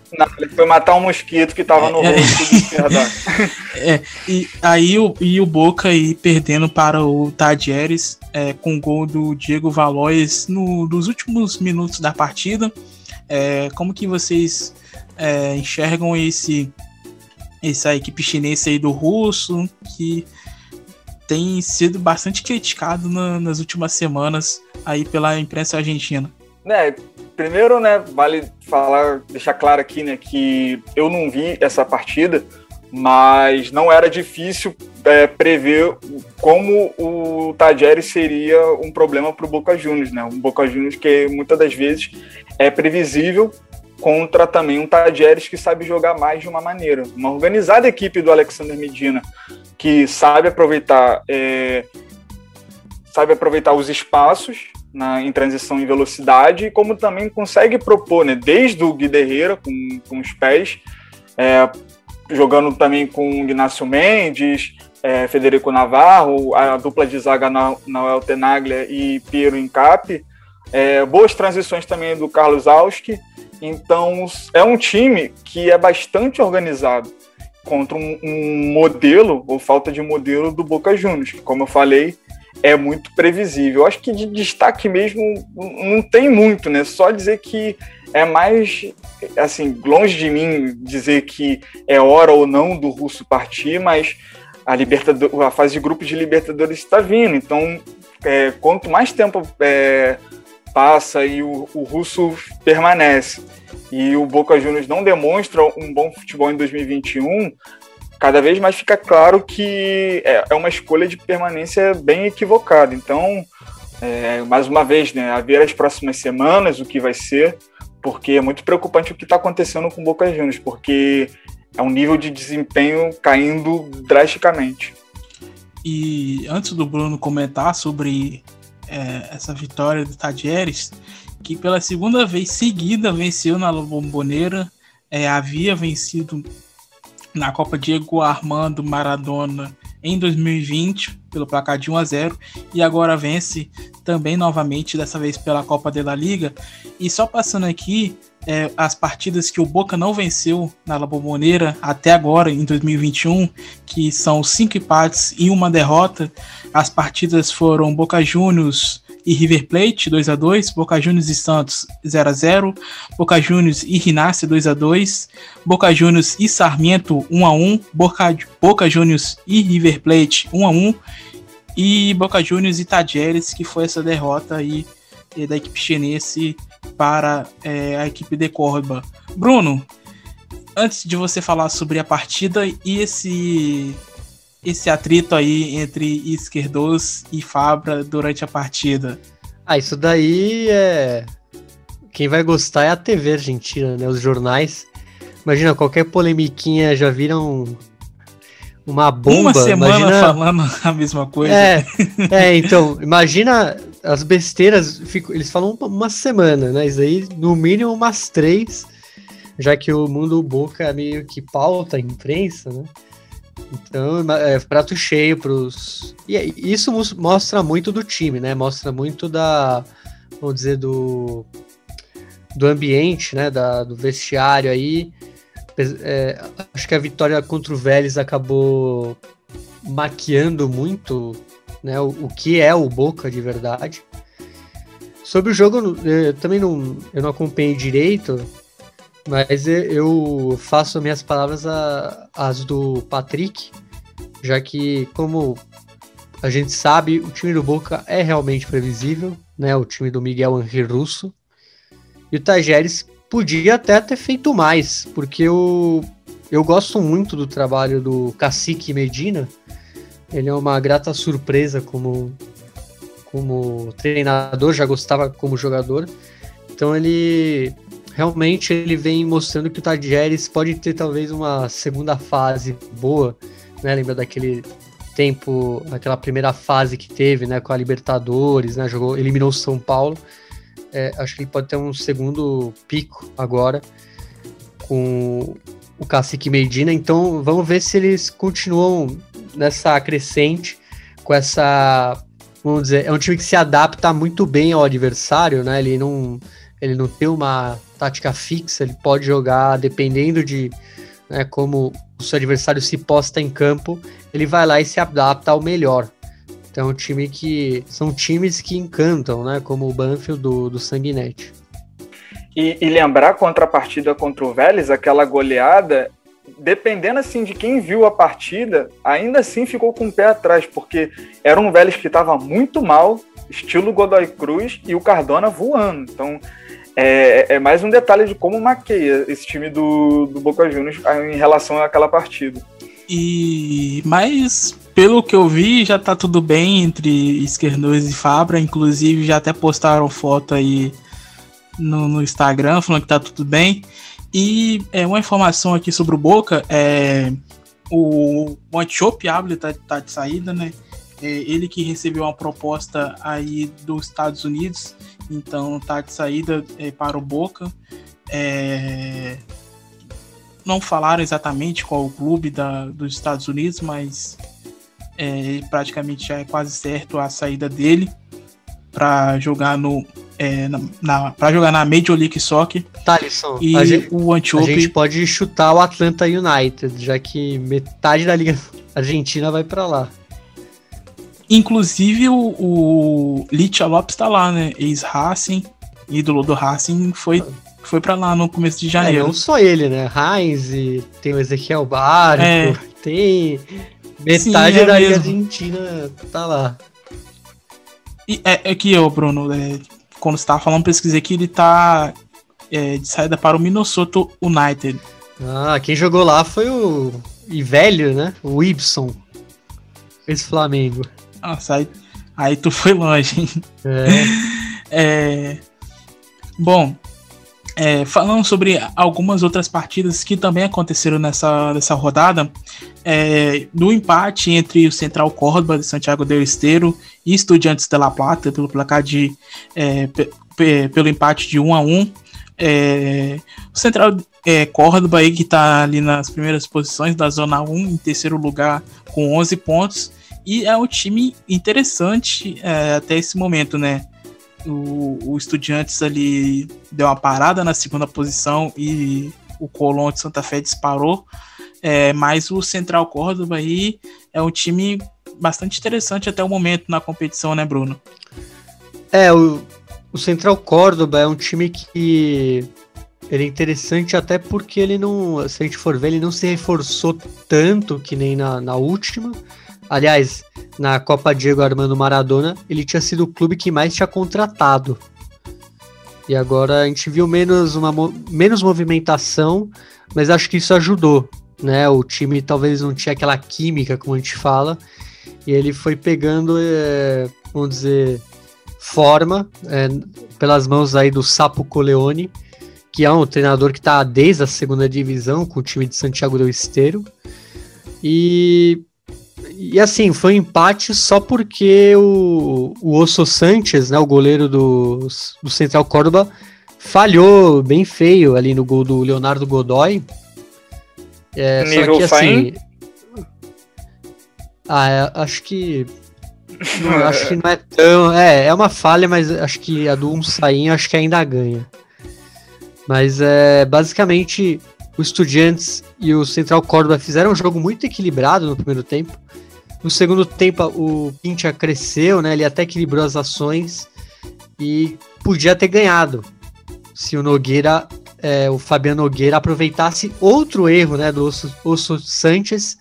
matar um mosquito que tava no é, rosto é, e aí o, e o Boca aí perdendo para o Tadieres é, com o gol do Diego Valois no, nos últimos minutos da partida. É, como que vocês é, enxergam esse essa equipe chinesa aí do russo que tem sido bastante criticado na, nas últimas semanas aí pela imprensa argentina? É, primeiro, né, vale falar, deixar claro aqui, né, que eu não vi essa partida, mas não era difícil é, prever como o Tajeres seria um problema para o Boca Juniors, né? Um Boca Juniors que muitas das vezes é previsível contra também um Tajeres que sabe jogar mais de uma maneira. Uma organizada equipe do Alexander Medina que sabe aproveitar é, sabe aproveitar os espaços na, em transição em velocidade, como também consegue propor, né, desde o Guiderreira com, com os pés, é, jogando também com Ignacio Mendes, é, Federico Navarro, a dupla de zaga Noel Tenaglia e Piero Incap, é, boas transições também do Carlos Auski, então é um time que é bastante organizado contra um, um modelo, ou falta de modelo do Boca Juniors, como eu falei, é muito previsível. Acho que de destaque mesmo não tem muito, né? Só dizer que é mais, assim, longe de mim dizer que é hora ou não do russo partir, mas a, Libertador, a fase de grupos de Libertadores está vindo. Então, é, quanto mais tempo é, passa e o, o russo permanece e o Boca Juniors não demonstra um bom futebol em 2021, cada vez mais fica claro que é, é uma escolha de permanência bem equivocada. Então, é, mais uma vez, né, a ver as próximas semanas o que vai ser, porque é muito preocupante o que está acontecendo com o Boca Juniors, porque é um nível de desempenho caindo drasticamente. E antes do Bruno comentar sobre é, essa vitória do Tadieres, que pela segunda vez seguida venceu na Bomboneira, é, havia vencido na Copa Diego Armando Maradona em 2020 pelo placar de 1 a 0 e agora vence também novamente dessa vez pela Copa de la Liga. E só passando aqui é, as partidas que o Boca não venceu na La Bombonera até agora em 2021 que são cinco empates e uma derrota. As partidas foram Boca Juniors e River Plate 2 a 2 Boca Juniors e Santos 0 a 0 Boca Juniors e Rinácia 2 a 2 Boca Juniors e Sarmiento 1 a 1 Boca, Boca Juniors e River Plate 1 a 1 e Boca Juniors e Tajeres, que foi essa derrota aí eh, da equipe chinense para é, a equipe de Corba. Bruno, antes de você falar sobre a partida e esse esse atrito aí entre Esquerdos e Fabra durante a partida? Ah, isso daí é. Quem vai gostar é a TV argentina, né? Os jornais. Imagina, qualquer polemiquinha já viram uma bomba. Uma semana imagina... falando a mesma coisa. É, é então, imagina as besteiras, fico, eles falam uma semana, né? Isso aí, no mínimo, umas três, já que o mundo boca meio que pauta a imprensa, né? Então, é prato cheio pros. E isso mostra muito do time, né? Mostra muito da. Vamos dizer, do. Do ambiente, né? Da, do vestiário aí. É, acho que a vitória contra o Vélez acabou maquiando muito né, o, o que é o Boca de verdade. Sobre o jogo, eu também não, eu não acompanhei direito, mas eu faço minhas palavras a, as do Patrick, já que, como a gente sabe, o time do Boca é realmente previsível, né? O time do Miguel Henrique Russo. E o Tajeres podia até ter feito mais, porque eu, eu gosto muito do trabalho do Cacique Medina. Ele é uma grata surpresa como, como treinador, já gostava como jogador. Então ele realmente ele vem mostrando que o Tajeres pode ter talvez uma segunda fase boa, né? Lembra daquele tempo, aquela primeira fase que teve, né, com a Libertadores, né? Jogou, eliminou o São Paulo é, acho que ele pode ter um segundo pico agora com o Cacique Medina. Então vamos ver se eles continuam nessa crescente com essa. Vamos dizer, é um time que se adapta muito bem ao adversário, né? Ele não, ele não tem uma tática fixa, ele pode jogar dependendo de né, como o seu adversário se posta em campo, ele vai lá e se adapta ao melhor. Então, é um time que são times que encantam, né? Como o Banfield do, do Sanguinete. E, e lembrar contra a partida contra o Vélez, aquela goleada, dependendo assim de quem viu a partida, ainda assim ficou com o pé atrás, porque era um Vélez que estava muito mal, estilo Godoy Cruz, e o Cardona voando. Então, é, é, mais um detalhe de como maqueia esse time do, do Boca Juniors em relação àquela partida. E mais pelo que eu vi, já tá tudo bem entre Esquerdoz e Fabra. Inclusive, já até postaram foto aí no, no Instagram falando que tá tudo bem. E é, uma informação aqui sobre o Boca: é, o, Antiope Able tá, tá de saída, né? É, ele que recebeu uma proposta aí dos Estados Unidos, então tá de saída é, para o Boca. É, não falaram exatamente qual o clube da, dos Estados Unidos, mas é, praticamente já é quase certo a saída dele para jogar no é, na, na para jogar na Major League Soccer. Thalisson, e a gente, o Antiope... a gente pode chutar o Atlanta United, já que metade da liga argentina vai para lá. Inclusive o, o Licha Lopes tá lá, né? Ex-Racing, ídolo do Racing, foi foi para lá no começo de janeiro. É, não só ele, né? Heinz, tem o Ezequiel Barco, é. tem metade Sim, é da Argentina tá lá. E é, é que eu, Bruno, é, quando você tava falando, pesquisei que ele tá é, de saída para o Minnesota United. Ah, quem jogou lá foi o. E velho, né? O Ibson. Esse Flamengo. Nossa, aí, aí tu foi longe, hein? É. é. Bom, é, falando sobre algumas outras partidas que também aconteceram nessa, nessa rodada, é, no empate entre o Central Córdoba de Santiago del Esteiro e Estudiantes de La Plata, pelo placar de. É, pelo empate de 1 a 1 é, o Central é, Córdoba aí que está ali nas primeiras posições da Zona 1, em terceiro lugar com 11 pontos, e é um time interessante é, até esse momento, né? o, o Estudiantes ali deu uma parada na segunda posição e o Colón de Santa Fé disparou. É, mas o Central Córdoba aí é um time bastante interessante até o momento na competição, né, Bruno? É, o, o Central Córdoba é um time que ele é interessante até porque ele não, se a gente for ver, ele não se reforçou tanto que nem na, na última. Aliás, na Copa Diego Armando Maradona, ele tinha sido o clube que mais tinha contratado. E agora a gente viu menos, uma, menos movimentação, mas acho que isso ajudou. Né? O time talvez não tinha aquela química, como a gente fala, e ele foi pegando, é, vamos dizer, forma é, pelas mãos aí do Sapo Coleone, que é um treinador que está desde a segunda divisão com o time de Santiago del Esteiro. E e assim, foi um empate só porque o, o Osso Sanches, né, o goleiro do, do Central Córdoba, falhou bem feio ali no gol do Leonardo Godoy. É, Nível só que assim. Ah, é, acho que. Não, acho que não é tão. É, é uma falha, mas acho que a do um sainho acho que ainda ganha. Mas é basicamente o Estudiantes e o Central Córdoba fizeram um jogo muito equilibrado no primeiro tempo. No segundo tempo, o Pintia cresceu, né? Ele até equilibrou as ações e podia ter ganhado se o Nogueira, é, o Fabiano Nogueira, aproveitasse outro erro, né, do Osso, Osso Sanches.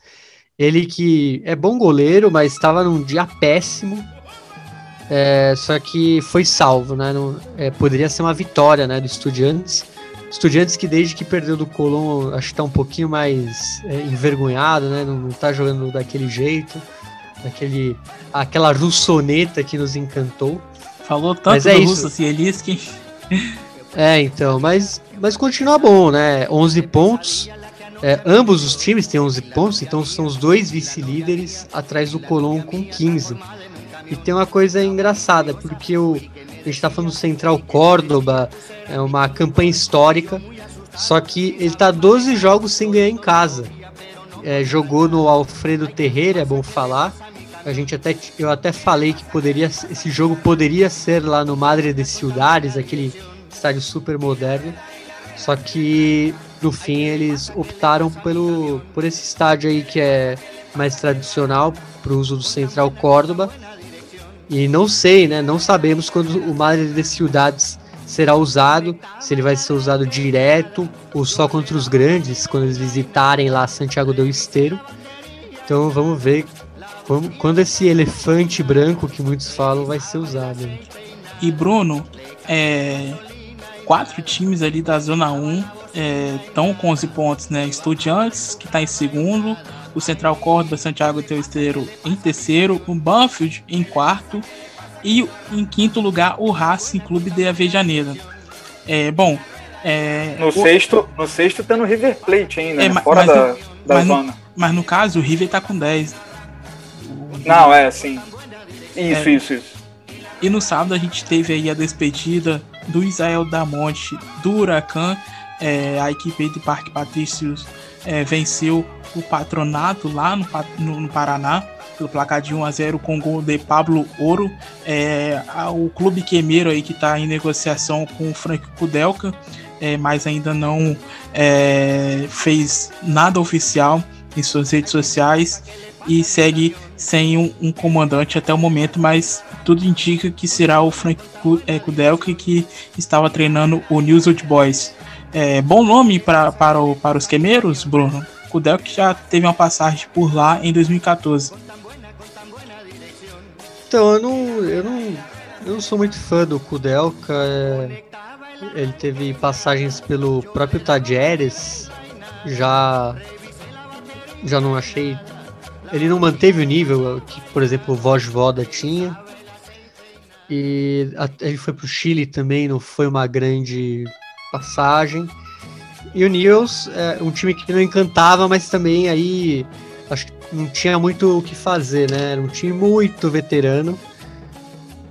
Ele que é bom goleiro, mas estava num dia péssimo. É, só que foi salvo, né? Não, é, poderia ser uma vitória, né, do Estudiantes. Estudiantes que desde que perdeu do Colom, acho que tá um pouquinho mais é, envergonhado, né? Não, não tá jogando daquele jeito, daquele aquela russoneta que nos encantou. Falou tanto mas é do isso. É, então, mas, mas continua bom, né? 11 pontos. É, ambos os times têm 11 pontos, então são os dois vice-líderes atrás do Colom com 15. E tem uma coisa engraçada, porque o, a gente está falando do Central Córdoba, é uma campanha histórica, só que ele está 12 jogos sem ganhar em casa. É, jogou no Alfredo Terreira, é bom falar. A gente até eu até falei que poderia esse jogo poderia ser lá no Madre de Ciudades, aquele estádio super moderno. Só que no fim eles optaram pelo por esse estádio aí que é mais tradicional para o uso do Central Córdoba e não sei, né? Não sabemos quando o Madre de Ciudades será usado, se ele vai ser usado direto ou só contra os grandes, quando eles visitarem lá Santiago del Esteiro. Então vamos ver quando, esse elefante branco que muitos falam vai ser usado. E Bruno, é, quatro times ali da Zona 1 estão é, com 11 pontos, né? Estudiantes, que está em segundo, o Central Córdoba Santiago Teu Esteiro em terceiro, o Banfield em quarto e em quinto lugar o Racing Clube de Avejaneira. É, bom, é, no, o... sexto, no sexto tá no River Plate ainda, é, né? fora da, no, da mas zona. No, mas no caso o River tá com 10. Não, é assim. Isso, é, isso, isso. E no sábado a gente teve aí a despedida do Israel Damonte do Huracan. É, a equipe de Parque Patrícios é, venceu o patronato lá no, no, no, Paraná, pelo placar de 1 a 0 com gol de Pablo Ouro. É, o clube quemeiro aí que está em negociação com o Frank Kudelka, é, mas ainda não é, fez nada oficial em suas redes sociais e segue sem um, um, comandante até o momento, mas tudo indica que será o Frank é, Kudelka que estava treinando o News Old Boys. É, bom nome pra, para, o, para os quemeiros, Bruno? Kudelka já teve uma passagem por lá em 2014. Então, eu não, eu não, eu não sou muito fã do Kudelka. É, ele teve passagens pelo próprio Tajeres. Já, já não achei. Ele não manteve o nível que, por exemplo, o Vojvoda tinha. E ele foi para o Chile também, não foi uma grande passagem. E o Nils é um time que não encantava, mas também aí acho que não tinha muito o que fazer, né? Era um time muito veterano.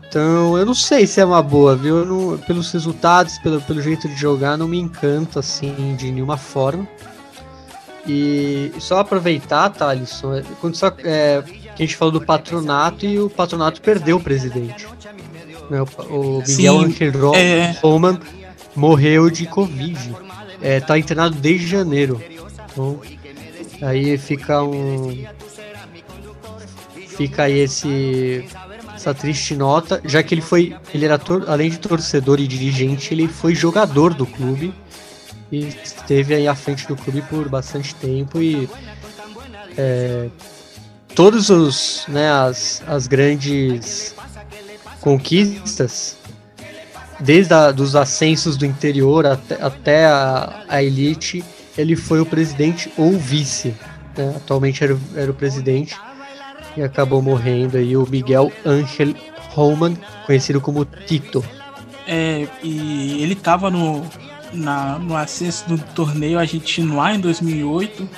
Então eu não sei se é uma boa, viu? Não, pelos resultados, pelo, pelo jeito de jogar, não me encanta assim de nenhuma forma. E só aproveitar, Thalisson, é, quando só, é, que a gente falou do patronato e o patronato perdeu o presidente. Né? O, o Miguel Angel é... Roman morreu de Covid. É, tá internado desde janeiro. Então, aí fica um. Fica aí esse. Essa triste nota, já que ele foi. Ele era tor além de torcedor e dirigente, ele foi jogador do clube. E esteve aí à frente do clube por bastante tempo e. É, todos os. Né, as, as grandes conquistas desde a, dos ascensos do interior até, até a, a, elite, ele foi o presidente ou vice. Né? Atualmente era, era o presidente e acabou morrendo aí o Miguel Angel Roman, conhecido como Tito. É, e ele estava no, na, no acesso do torneio argentino lá em 2008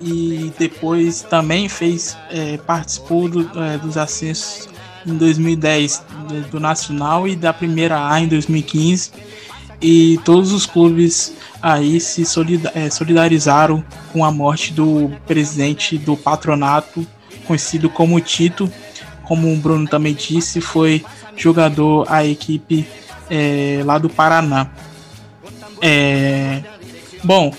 e depois também fez é, participou do, é, dos acessos em 2010 do Nacional e da Primeira A em 2015. E todos os clubes aí se é, solidarizaram com a morte do presidente do patronato, conhecido como Tito. Como o Bruno também disse, foi jogador a equipe é, lá do Paraná. É, bom,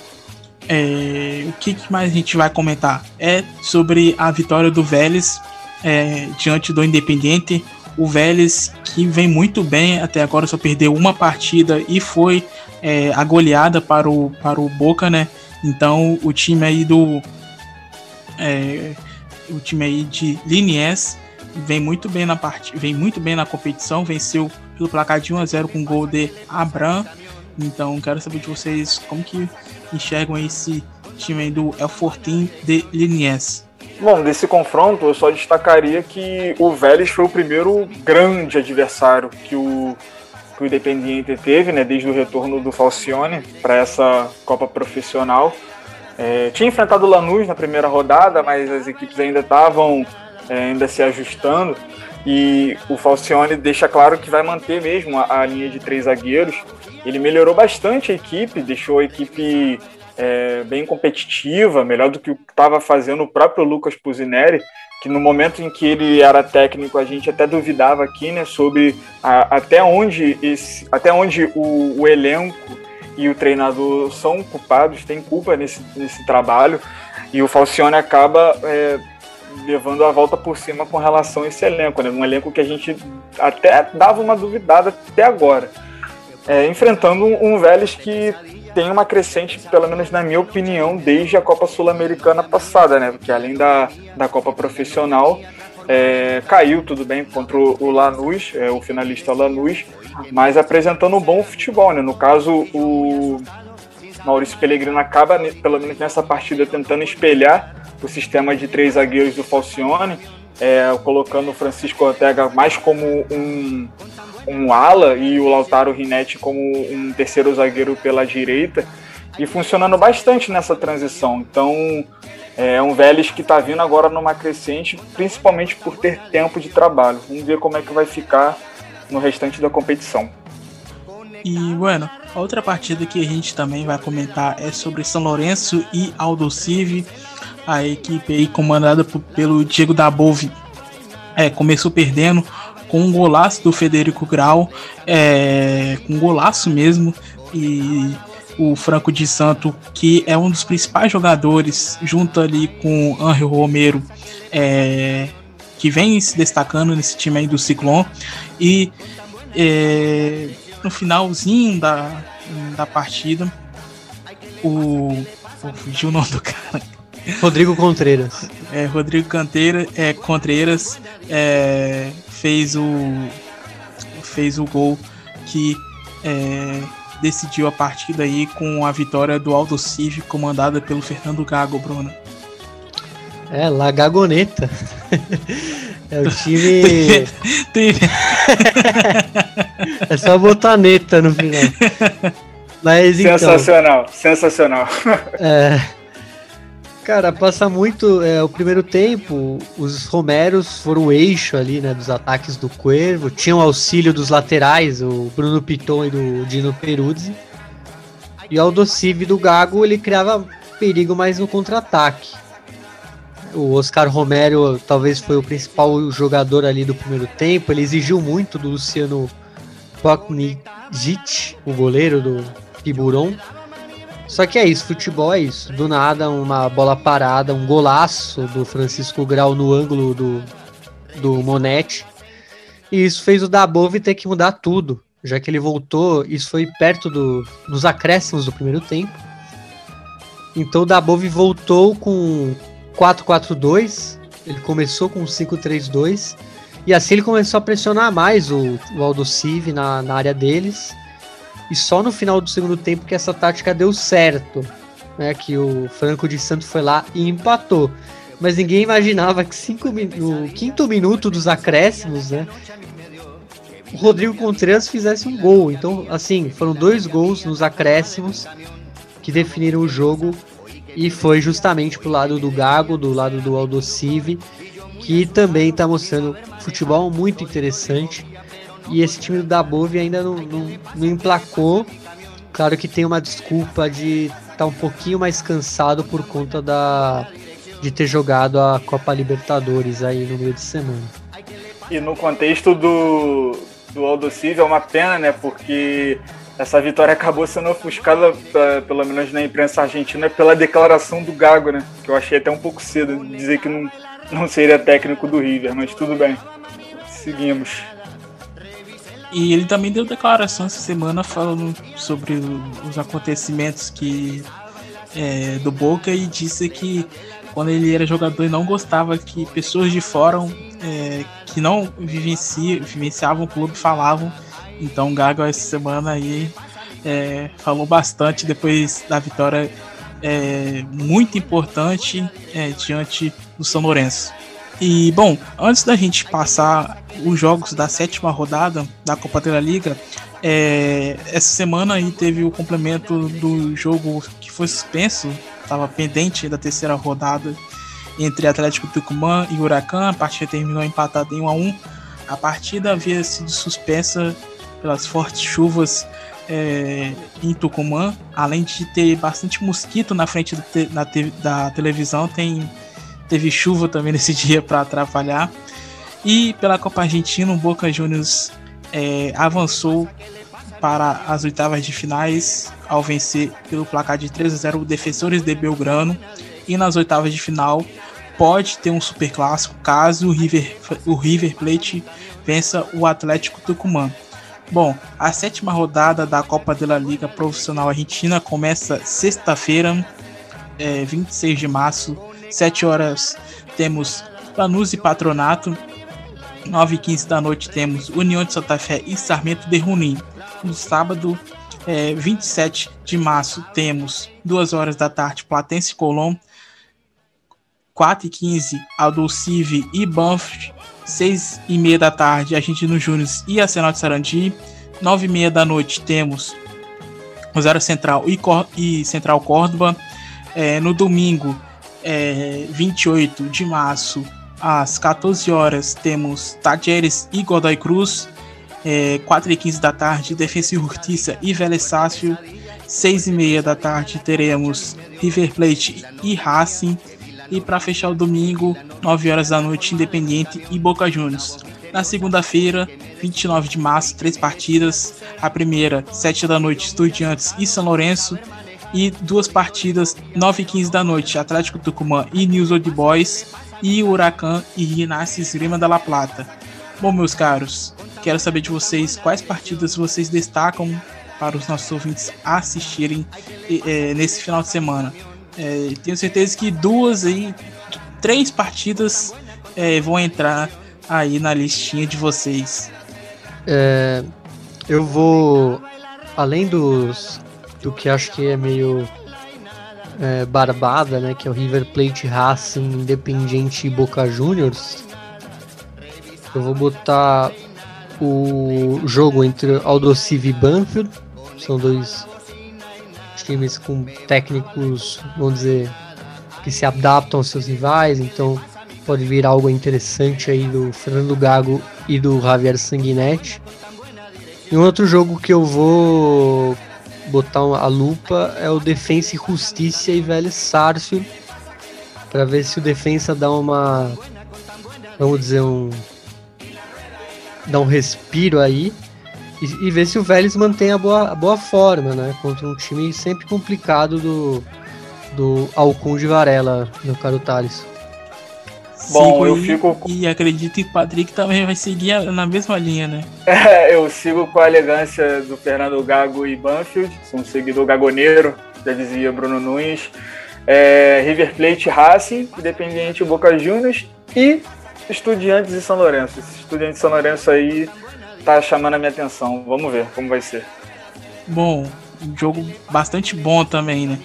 é, o que, mais a gente vai comentar? É sobre a vitória do Vélez é, diante do Independiente. O Vélez que vem muito bem, até agora só perdeu uma partida e foi é, a goleada para o, para o Boca, né? Então o time aí do. É, o time aí de Liniers vem muito bem na parte, vem muito bem na competição, venceu pelo placar de 1 a 0 com gol de Abram. Então quero saber de vocês como que enxergam esse time aí do El Fortin de Liniers. Bom, desse confronto eu só destacaria que o Vélez foi o primeiro grande adversário que o, que o Independiente teve, né, desde o retorno do Falcione para essa Copa Profissional. É, tinha enfrentado o Lanús na primeira rodada, mas as equipes ainda estavam é, ainda se ajustando. E o Falcione deixa claro que vai manter mesmo a, a linha de três zagueiros. Ele melhorou bastante a equipe, deixou a equipe é, bem competitiva, melhor do que o que estava fazendo o próprio Lucas Pusineri, que no momento em que ele era técnico a gente até duvidava aqui, né, sobre a, até onde esse, até onde o, o, elenco e o treinador são culpados, tem culpa nesse, nesse trabalho, e o Falcione acaba é, levando a volta por cima com relação a esse elenco, né? Um elenco que a gente até dava uma duvidada até agora. É, enfrentando um, um Vélez que tem uma crescente, pelo menos na minha opinião, desde a Copa Sul-Americana passada, né? Porque além da, da Copa Profissional, é, caiu tudo bem contra o Lanús, é, o finalista Lanús, mas apresentando um bom futebol, né? No caso, o Maurício Pellegrino acaba, pelo menos nessa partida, tentando espelhar o sistema de três zagueiros do Falcione, é, colocando o Francisco Ortega mais como um, um ala e o Lautaro Rinetti como um terceiro zagueiro pela direita, e funcionando bastante nessa transição. Então, é um Vélez que está vindo agora numa crescente, principalmente por ter tempo de trabalho. Vamos ver como é que vai ficar no restante da competição. E, bueno, a outra partida que a gente também vai comentar é sobre São Lourenço e Aldo Civi a equipe comandada pelo Diego Dabove é, começou perdendo com um golaço do Federico Grau, é, com um golaço mesmo, e o Franco de Santo, que é um dos principais jogadores, junto ali com Angel Romero, é, que vem se destacando nesse time aí do Ciclone, e é, no finalzinho da, da partida, o. Fugiu o nome do cara Rodrigo Contreiras. É, Rodrigo Canteira, é, Contreiras é, fez o fez o gol que é, decidiu a partida aí com a vitória do Aldo Civi comandada pelo Fernando Gago, Bruno. É, La Gagoneta. É o time. é só botar neta no final. Mas, então, sensacional, sensacional. É. Cara, passa muito. É, o primeiro tempo, os Romeros foram o eixo ali, né? Dos ataques do Cuervo. Tinham auxílio dos laterais, o Bruno Piton e do Dino Peruzzi. E o Aldocive do Gago, ele criava perigo mais no contra-ataque. O Oscar Romero talvez foi o principal jogador ali do primeiro tempo. Ele exigiu muito do Luciano Poknizic, o goleiro do Tiburon só que é isso, futebol é isso. Do nada, uma bola parada, um golaço do Francisco Grau no ângulo do, do Monetti. E isso fez o Dabove ter que mudar tudo, já que ele voltou, isso foi perto do, dos acréscimos do primeiro tempo. Então o Dabove voltou com 4-4-2, ele começou com 5-3-2, e assim ele começou a pressionar mais o, o Aldo Civi na, na área deles e só no final do segundo tempo que essa tática deu certo. Né, que o Franco de Santo foi lá e empatou. Mas ninguém imaginava que cinco no quinto minuto dos acréscimos, né, o Rodrigo Contreras fizesse um gol. Então, assim, foram dois gols nos acréscimos que definiram o jogo e foi justamente pro lado do Gago, do lado do Aldocive, que também está mostrando futebol muito interessante. E esse time do Dabove ainda não, não, não emplacou. Claro que tem uma desculpa de estar tá um pouquinho mais cansado por conta da de ter jogado a Copa Libertadores aí no meio de semana. E no contexto do, do Aldo Civi é uma pena, né? Porque essa vitória acabou sendo ofuscada, pelo menos na imprensa argentina, pela declaração do Gago, né? Que eu achei até um pouco cedo dizer que não, não seria técnico do River, mas tudo bem. Seguimos. E ele também deu declaração essa semana falando sobre os acontecimentos que é, do Boca e disse que quando ele era jogador e não gostava que pessoas de fora é, que não vivencia, vivenciavam o clube falavam. Então Gago essa semana aí é, falou bastante depois da vitória é, muito importante é, diante do São Lourenço. E bom, antes da gente passar os jogos da sétima rodada da Copa da Liga, é, essa semana aí teve o complemento do jogo que foi suspenso estava pendente da terceira rodada entre Atlético Tucumã e Huracan. A partida terminou empatada em 1 a 1. A partida havia sido suspensa pelas fortes chuvas é, em Tucumã, além de ter bastante mosquito na frente te, na te, da televisão, tem, teve chuva também nesse dia para atrapalhar. E pela Copa Argentina, o Boca Juniors é, avançou para as oitavas de finais ao vencer pelo placar de 3 a 0 o Defensores de Belgrano e nas oitavas de final pode ter um super clássico caso o River, o River Plate vença o Atlético Tucumã. Bom, a sétima rodada da Copa da Liga Profissional Argentina começa sexta-feira, é, 26 de março, 7 horas temos Lanús e Patronato, 9 e 15 da noite temos União de Santa Fé e Sarmento de Junín. No sábado, é, 27 de março, temos 2 horas da tarde Platense Colom, 4 e 15 Aldocive e Banff, 6 e meia da tarde Argentino Júnior e Arsenal de Sarandi, 9 e meia da noite temos Rosário Central e, Cor e Central Córdoba, é, no domingo, é, 28 de março, às 14 horas, temos Tajeres e Godoy Cruz é, 4 e 15 da tarde, Defesa e Justiça e Vélez Sácio. 6 e meia da tarde teremos River Plate e Racing. E para fechar o domingo, 9 horas da noite, Independiente e Boca Juniors. Na segunda-feira, 29 de março, três partidas. A primeira, 7 da noite, Estudiantes e São Lourenço. E duas partidas, 9 e 15 da noite, Atlético Tucumã e News Old Boys. E Huracan e Rinassis Lima da La Plata. Bom, meus caros, Quero saber de vocês quais partidas vocês destacam para os nossos ouvintes assistirem é, nesse final de semana. É, tenho certeza que duas aí, três partidas é, vão entrar aí na listinha de vocês. É, eu vou, além dos do que acho que é meio é, barbada, né, que é o River Plate Racing, Independiente e Boca Juniors, eu vou botar o jogo entre Aldosive e Banfield. São dois times com técnicos, vamos dizer, que se adaptam aos seus rivais, então pode vir algo interessante aí do Fernando Gago e do Javier Sanguinetti. E um outro jogo que eu vou botar a lupa é o Defensa e Justiça e Vélez Sarsfield, para ver se o Defensa dá uma, vamos dizer, um dar um respiro aí e, e ver se o Vélez mantém a boa, a boa forma, né? Contra um time sempre complicado do, do Alcun de Varela, meu caro Thales. Bom, eu fico. E acredito que o Patrick também vai seguir na mesma linha, né? É, eu sigo com a elegância do Fernando Gago e Banfield, sou um seguidor gagoneiro, já dizia Bruno Nunes. É, River Plate Racing, Independiente Boca Juniors e Estudiantes e São Lourenço. Esse Estudiantes de São Lourenço aí tá chamando a minha atenção. Vamos ver como vai ser. Bom, um jogo bastante bom também, né?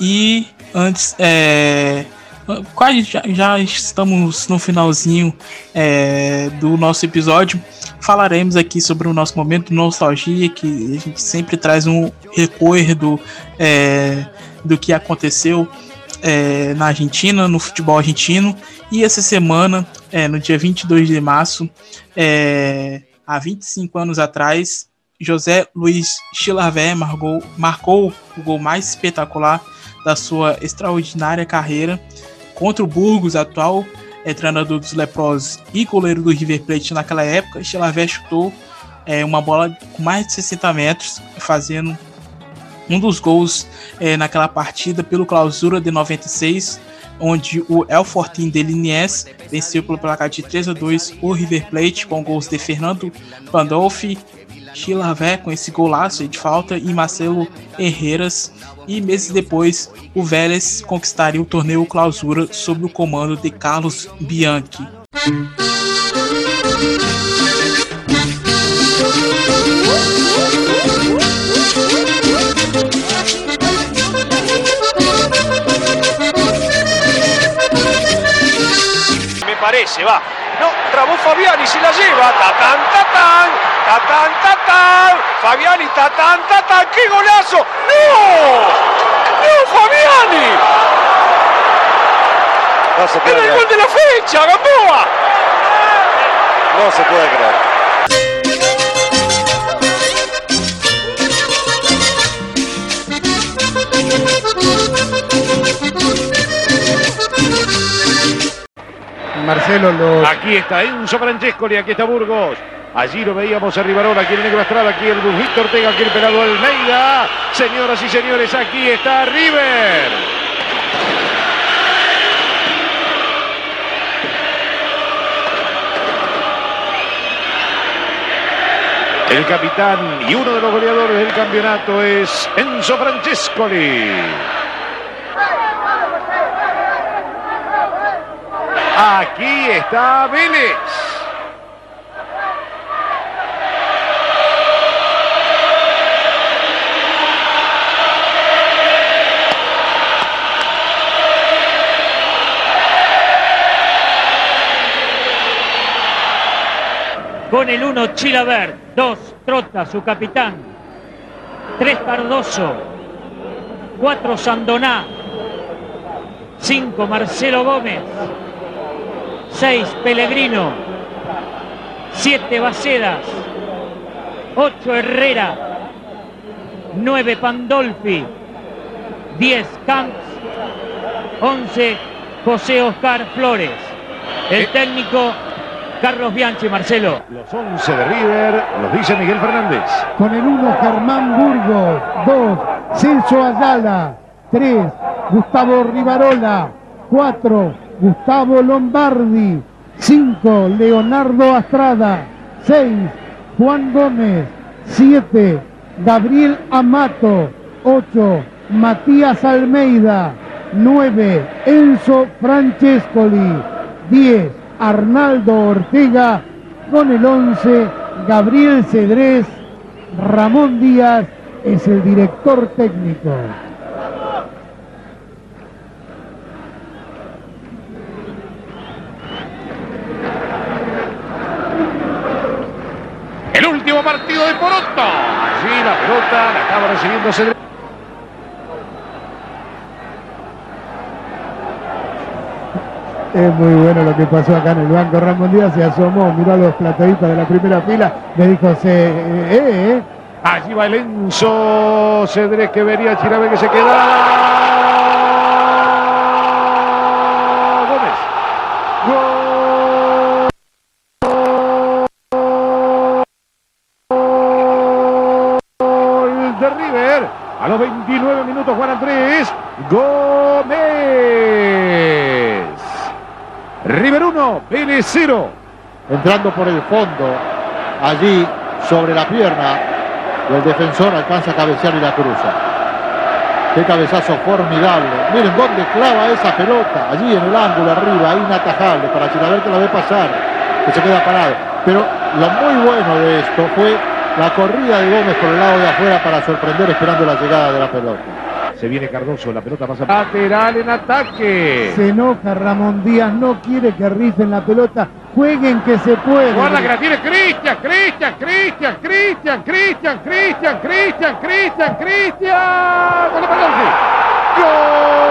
E antes, é, quase já, já, estamos no finalzinho é, do nosso episódio. Falaremos aqui sobre o nosso momento de nostalgia, que a gente sempre traz um recuerdo é, do que aconteceu é, na Argentina, no futebol argentino. E essa semana, é, no dia 22 de março, é, há 25 anos atrás, José Luiz Chilarvé marcou, marcou o gol mais espetacular da sua extraordinária carreira contra o Burgos, atual é, treinador dos leprosos e goleiro do River Plate naquela época. Chilarvé chutou é, uma bola com mais de 60 metros, fazendo um dos gols é, naquela partida pelo Clausura de 96, onde o El Fortin de Liniers venceu pelo placar de 3 a 2 o River Plate com gols de Fernando Pandolfi, Chilavé com esse golaço de falta e Marcelo Herreras. E meses depois, o Vélez conquistaria o torneio Clausura sob o comando de Carlos Bianchi. parece, va. No, trabó Fabiani, se la lleva. Tatán, tatán, tatán, tatán. Fabiani, tatán, tatán. ¡Qué golazo! ¡No! ¡No, Fabiani! No se puede ¡Era el creer. gol de la fecha, Gamboa! No se puede creer. Marcelo, los Aquí está Enzo Francescoli, aquí está Burgos. Allí lo veíamos a Rivarola, aquí el Negro Estrada, aquí el Víctor Ortega, aquí el pelado Almeida. Señoras y señores, aquí está River. El capitán y uno de los goleadores del campeonato es Enzo Francescoli. Aquí está Vélez. Con el 1 Chilavert, 2 Trota, su capitán, 3 Cardoso, 4 Sandoná, 5 Marcelo Gómez, 6 Pellegrino, 7 Bacedas, 8 Herrera, 9 Pandolfi, 10 Camps, 11 José Oscar Flores. El técnico Carlos Bianchi, Marcelo. Los 11 de River, los dice Miguel Fernández. con el 1 Germán Burgos, 2 Celso Ayala, 3 Gustavo Rivarola, 4 Gustavo Lombardi, 5 Leonardo Astrada, 6 Juan Gómez, 7 Gabriel Amato, 8 Matías Almeida, 9 Enzo Francescoli, 10 Arnaldo Ortega, con el 11 Gabriel Cedrés, Ramón Díaz es el director técnico. El último partido de Poroto. Allí la pelota la acaba recibiendo Cedric. Es muy bueno lo que pasó acá en el banco. Ramón Díaz se asomó, miró a los plataditos de la primera fila, le dijo, se, eh, eh, Allí va el Enzo Cedrés que vería Chirabe que se queda. Gómez. River. A los 29 minutos Juan Andrés Gómez. River 1, Vélez 0. entrando por el fondo, allí sobre la pierna del defensor alcanza a cabecear y la cruza. Qué cabezazo formidable. Miren dónde clava esa pelota, allí en el ángulo arriba, inatajable, para Chilaver que la ve pasar, que se queda parado. Pero lo muy bueno de esto fue la corrida de Gómez por el lado de afuera para sorprender esperando la llegada de la pelota. Se viene Cardoso, la pelota pasa lateral en ataque. se enoja Ramón Díaz, no quiere que rifen la pelota, jueguen que se puede. Guarda que la tiene Cristian, Cristian, Cristian, Cristian, Cristian, Cristian, Cristian, Cristian, Cristian. Gol.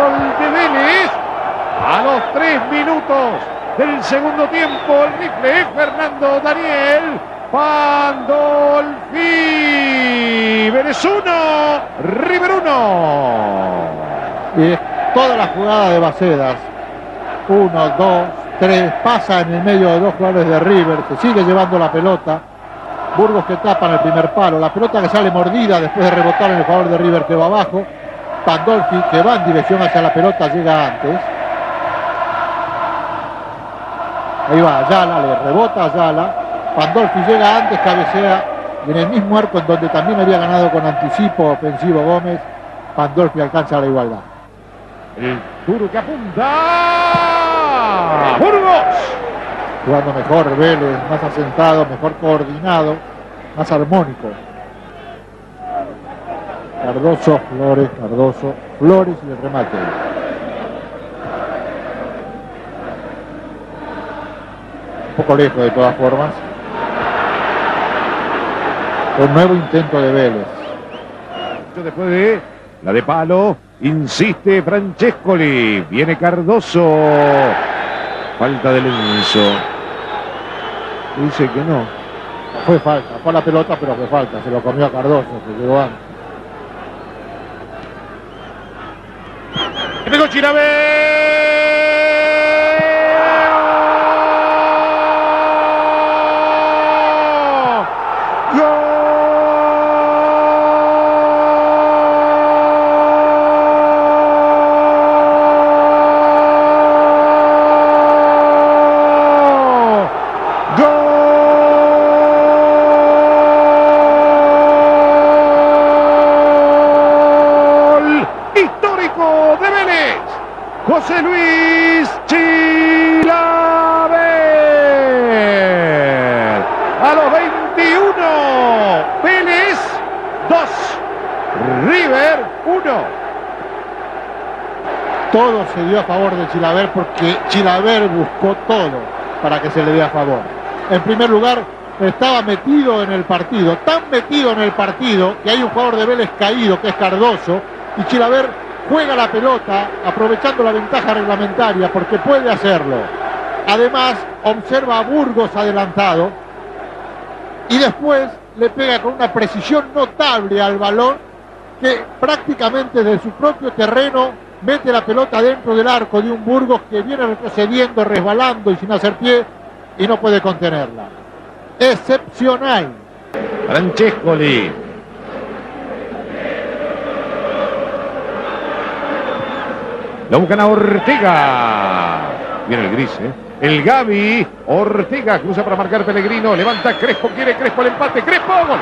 Gol de Vélez. A los tres minutos del segundo tiempo. El rifle Fernando Daniel. Pandolfi. Vélez 1, River 1. Y es toda la jugada de Bacedas. Uno, dos, tres. Pasa en el medio de dos jugadores de River. Se sigue llevando la pelota. Burgos que tapa en el primer palo. La pelota que sale mordida después de rebotar en el jugador de River que va abajo. Pandolfi que va en dirección hacia la pelota llega antes. Ahí va Ayala, le rebota Ayala. Pandolfi llega antes, cabecea y en el mismo arco en donde también había ganado con anticipo ofensivo Gómez. Pandolfi alcanza la igualdad. El duro que apunta. Burgos. Jugando mejor Vélez, más asentado, mejor coordinado, más armónico. Cardoso, Flores, Cardoso, Flores y el remate. Un poco lejos de todas formas. Un nuevo intento de Vélez. Después de la de palo, insiste Francescoli. Viene Cardoso. Falta de Lenzo. Dice que no. Fue falta, fue la pelota, pero fue falta. Se lo comió a Cardoso, que llegó antes. Pegó de Vélez. José Luis Chilaver. A los 21, Vélez 2, River 1. Todo se dio a favor de Chilaver porque Chilaver buscó todo para que se le dé a favor. En primer lugar, estaba metido en el partido, tan metido en el partido que hay un jugador de Vélez caído que es Cardoso y Chilaver juega la pelota aprovechando la ventaja reglamentaria porque puede hacerlo. Además, observa a Burgos adelantado y después le pega con una precisión notable al balón que prácticamente desde su propio terreno mete la pelota dentro del arco de un Burgos que viene retrocediendo, resbalando y sin hacer pie y no puede contenerla. Excepcional. Francescoli. La buscan a Ortega. Viene el gris, ¿eh? El Gaby. Ortega cruza para marcar Pellegrino. Levanta Crespo. Quiere Crespo el empate. Crespo. Gol.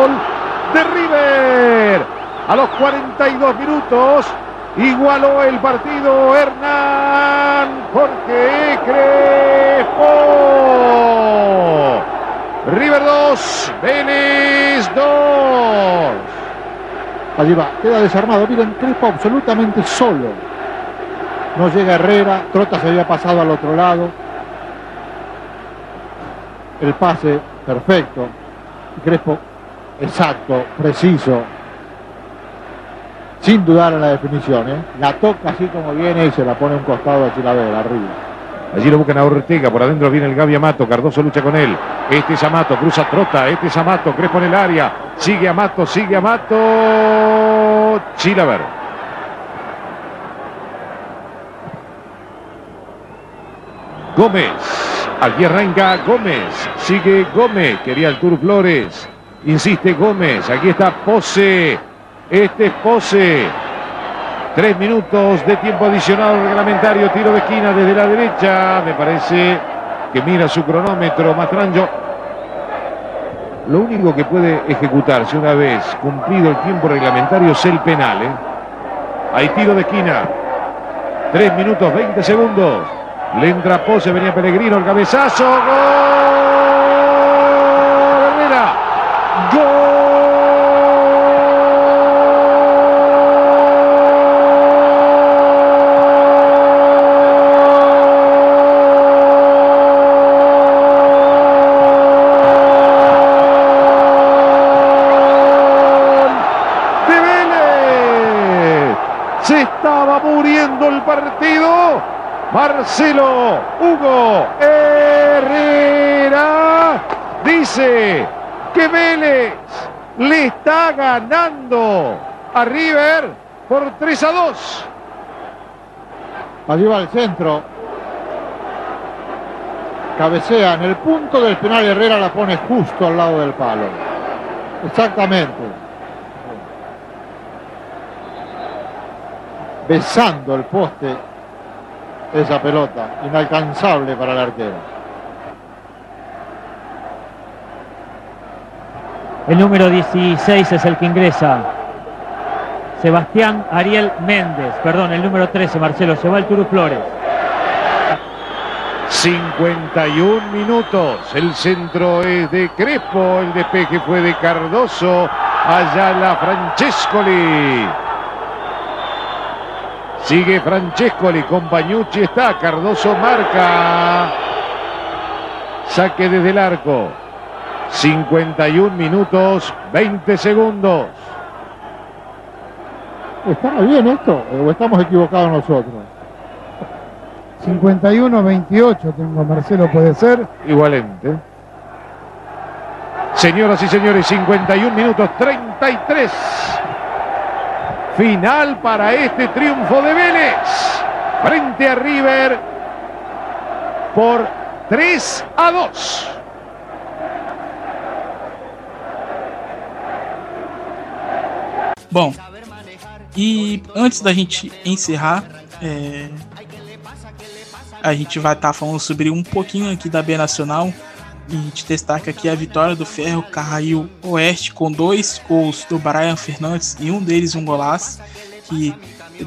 Gol de River. A los 42 minutos igualó el partido Hernán Jorge Crespo. River 2, Vélez 2. Allí va, queda desarmado. Miren, Crespo absolutamente solo. No llega Herrera, Trota se había pasado al otro lado. El pase perfecto. Crespo exacto, preciso. Sin dudar en la definición. ¿eh? La toca así como viene y se la pone un costado a Chilaver, arriba. Allí lo buscan a Ortega, por adentro viene el Gaby Amato, Cardoso lucha con él. Este es Amato, cruza Trota, este es Amato, Crespo en el área. Sigue Amato, sigue Amato. Chilaver. Gómez. Aquí arranca Gómez. Sigue Gómez. Quería el Tour Flores. Insiste Gómez. Aquí está Pose. Este es Pose. Tres minutos de tiempo adicional reglamentario. Tiro de esquina desde la derecha. Me parece que mira su cronómetro. Matranjo. Lo único que puede ejecutarse una vez cumplido el tiempo reglamentario es el penal. ¿eh? Hay tiro de esquina. Tres minutos, 20 segundos. Le entra Pose, venía Pellegrino, el cabezazo. ¡Gol! Marcelo Hugo Herrera dice que Vélez le está ganando a River por 3 a 2. Allí va el centro. Cabecea en el punto del penal. Herrera la pone justo al lado del palo. Exactamente. Besando el poste esa pelota. Inalcanzable para el arquero. El número 16 es el que ingresa. Sebastián Ariel Méndez. Perdón, el número 13, Marcelo. Se va el Turu Flores. 51 minutos. El centro es de Crespo. El despeje fue de Cardoso. Ayala Francescoli. Sigue Francescoli. Con Pañucci está. Cardoso marca. Saque desde el arco. 51 minutos, 20 segundos. ¿Está bien esto o estamos equivocados nosotros? 51-28 tengo, Marcelo, puede ser. Igualmente. Señoras y señores, 51 minutos 33. Final para este triunfo de Vélez. Frente a River por 3 a 2. Bom, e antes da gente encerrar, é, a gente vai estar tá falando sobre um pouquinho aqui da B Nacional. A gente destaca aqui a vitória do Ferro Carrail Oeste com dois gols do Brian Fernandes e um deles um golaço, que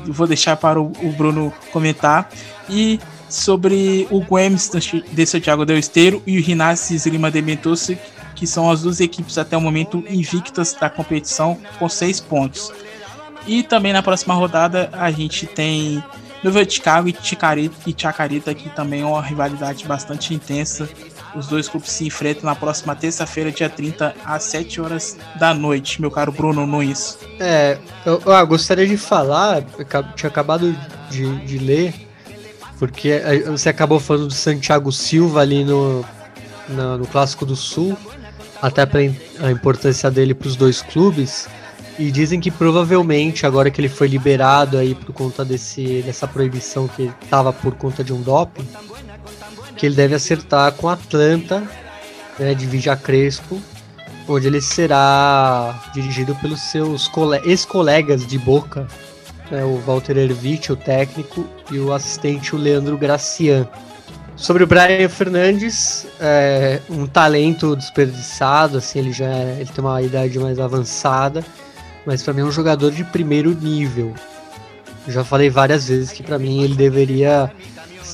vou deixar para o, Bruno comentar. E sobre o Guemes de Santiago del Esteiro e o Rinassis Lima de Mendoza, que são as duas equipes até o momento invictas da competição com seis pontos. E também na próxima rodada a gente tem Nova Chicago e e Chacarita, que também é uma rivalidade bastante intensa. Os dois clubes se enfrentam na próxima terça-feira, dia 30, às 7 horas da noite, meu caro Bruno Nunes. É, eu, eu gostaria de falar, tinha acabado de, de ler, porque você acabou falando do Santiago Silva ali no, no, no Clássico do Sul, até para a importância dele para os dois clubes. E dizem que provavelmente, agora que ele foi liberado aí por conta desse, dessa proibição que estava por conta de um doping, que ele deve acertar com Atlanta, né, de Vija Crespo, onde ele será dirigido pelos seus ex-colegas de Boca, né, o Walter Ervich, o técnico, e o assistente, o Leandro Gracian. Sobre o Brian Fernandes, é um talento desperdiçado, assim, ele já é, ele tem uma idade mais avançada, mas para mim é um jogador de primeiro nível. Já falei várias vezes que para mim ele deveria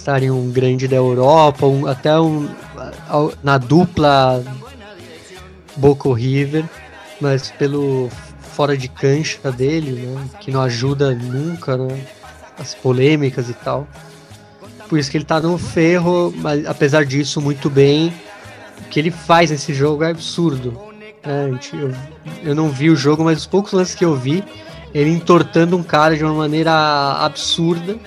estar em um grande da Europa, um, até um, na dupla Boca River, mas pelo fora de cancha dele, né, que não ajuda nunca, né, as polêmicas e tal. Por isso que ele tá no ferro, mas apesar disso, muito bem. O que ele faz nesse jogo é absurdo. É, eu, eu não vi o jogo, mas os poucos lances que eu vi, ele entortando um cara de uma maneira absurda.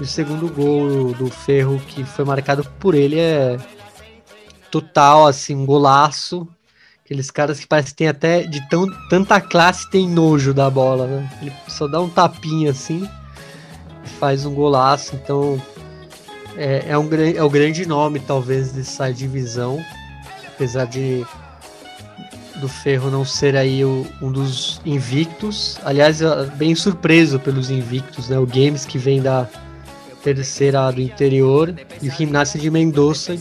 O segundo gol do Ferro que foi marcado por ele é total, assim, um golaço. Aqueles caras que parecem que tem até de tão, tanta classe tem nojo da bola, né? Ele só dá um tapinha assim e faz um golaço. Então é, é, um, é o grande nome, talvez, dessa divisão. Apesar de do Ferro não ser aí o, um dos invictos. Aliás, bem surpreso pelos invictos, né? O Games que vem da terceira do interior e o Gimnasia de Mendoza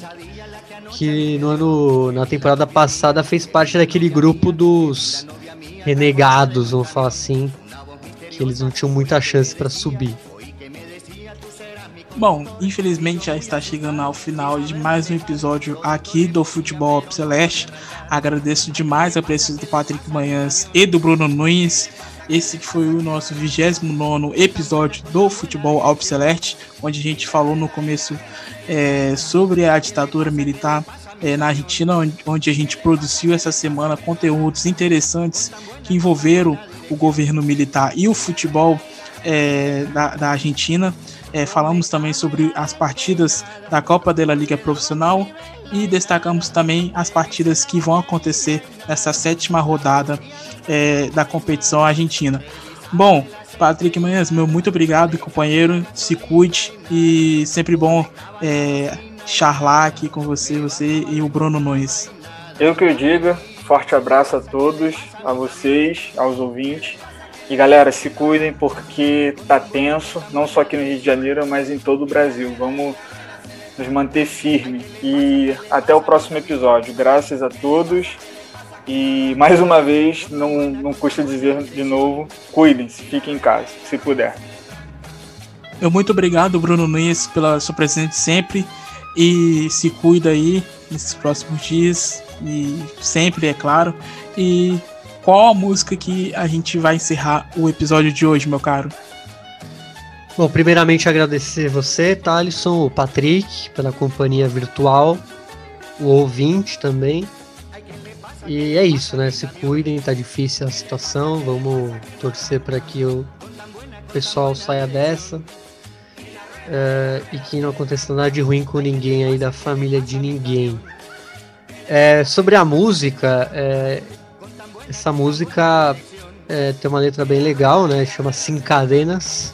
que no ano na temporada passada fez parte daquele grupo dos renegados, vamos falar assim, que eles não tinham muita chance para subir. Bom, infelizmente já está chegando ao final de mais um episódio aqui do Futebol Celeste. Agradeço demais a presença do Patrick Manhãs e do Bruno Nunes. Esse foi o nosso 29 episódio do Futebol Alpe Celeste, onde a gente falou no começo é, sobre a ditadura militar é, na Argentina, onde a gente produziu essa semana conteúdos interessantes que envolveram o governo militar e o futebol é, da, da, Argentina. É, falamos também sobre as partidas da Copa da Liga Profissional e destacamos também as partidas que vão acontecer nessa sétima rodada é, da competição argentina. Bom, Patrick Manhãs, meu muito obrigado, companheiro. Se cuide e sempre bom é, charlar aqui com você, você e o Bruno Nunes. Eu que eu diga, forte abraço a todos, a vocês, aos ouvintes. E galera, se cuidem porque tá tenso, não só aqui no Rio de Janeiro, mas em todo o Brasil. Vamos nos manter firme. E até o próximo episódio. Graças a todos. E mais uma vez, não, não custa dizer de novo, cuidem-se, fiquem em casa, se puder. Eu muito obrigado, Bruno Nunes, pela sua presença sempre. E se cuida aí nesses próximos dias. E sempre, é claro. E qual a música que a gente vai encerrar o episódio de hoje, meu caro? Bom, primeiramente agradecer você, Thalisson, o Patrick, pela companhia virtual, o ouvinte também. E é isso, né? Se cuidem, tá difícil a situação. Vamos torcer para que o pessoal saia dessa. Uh, e que não aconteça nada de ruim com ninguém aí da família de ninguém. É, sobre a música, é, essa música é, tem uma letra bem legal, né? Chama Cincadenas.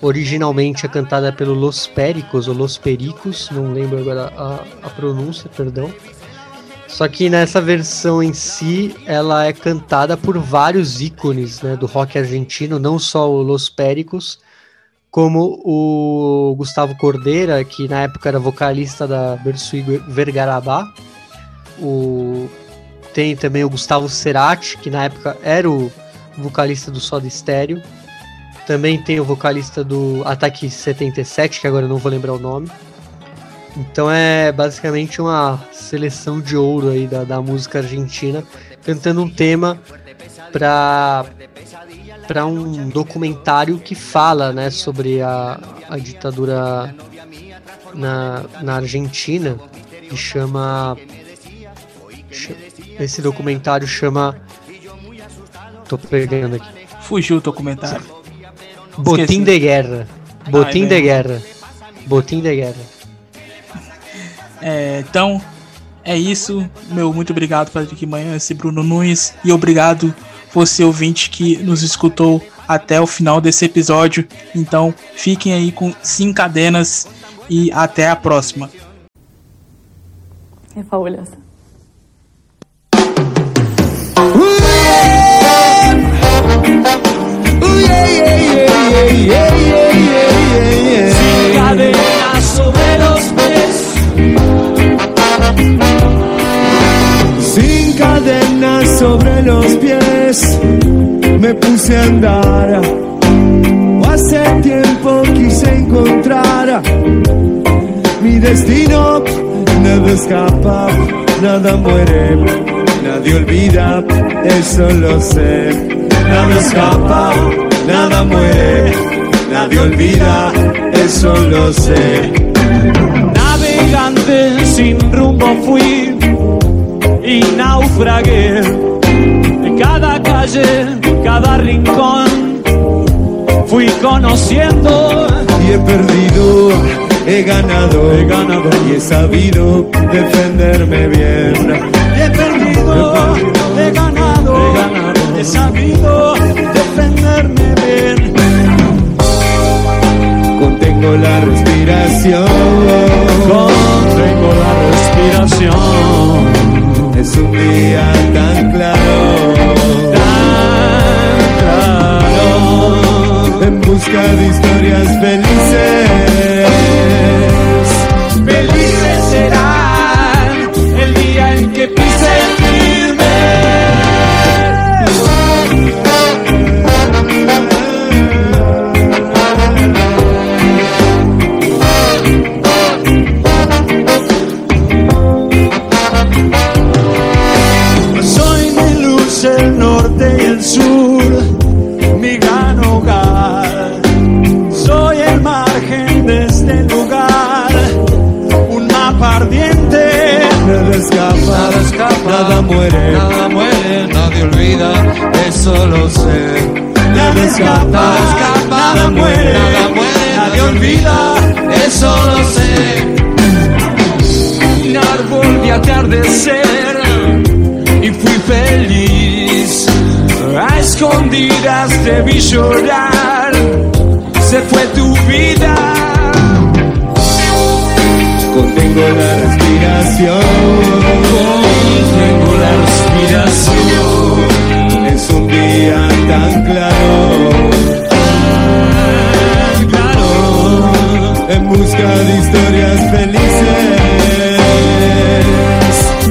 Originalmente é cantada pelo Los Pericos ou Los Pericos, não lembro agora a, a pronúncia, perdão. Só que nessa versão em si, ela é cantada por vários ícones né, do rock argentino, não só o Los Pericos, como o Gustavo Cordeira, que na época era vocalista da Bersui Vergarabá, o tem também o Gustavo Cerati, que na época era o vocalista do Soda Stereo. Também tem o vocalista do Ataque 77, que agora eu não vou lembrar o nome. Então é basicamente uma seleção de ouro aí da, da música argentina, cantando um tema para para um documentário que fala né, sobre a, a ditadura na, na Argentina, que chama esse documentário chama. Tô pegando aqui. Fugiu o documentário. Botim Esqueci. de Guerra. Botim Ai, de Guerra. Botim de Guerra. É, então, é isso. Meu muito obrigado, Patrick Manhã, esse Bruno Nunes. E obrigado você, ouvinte, que nos escutou até o final desse episódio. Então, fiquem aí com cinco cadenas e até a próxima. É fabuloso. Sin cadenas sobre los pies. Sin cadenas sobre los pies. Me puse a andar. Hace tiempo quise encontrar mi destino. Nada escapa, nada muere, nadie olvida, eso lo sé. Nada escapa nada muere, nadie olvida, eso lo sé. Navegante sin rumbo fui y naufragué en cada calle, cada rincón. Fui conociendo y he perdido, he ganado, he ganado y he sabido defenderme bien. Y he perdido, he ganado, he, ganado, he sabido bien. Contengo la respiración. Contengo la respiración. Es un día tan claro. Tan claro. En busca de historias. Felices nada muere, nada muere, nadie olvida, eso lo sé. Nada escapa, escapa nada muere, nada muere, nadie olvida, eso lo sé. Un árbol de atardecer y fui feliz. A escondidas te vi llorar, se fue tu vida. Contengo la respiración, contengo la respiración. Es un día tan claro, claro, en busca de historias felices.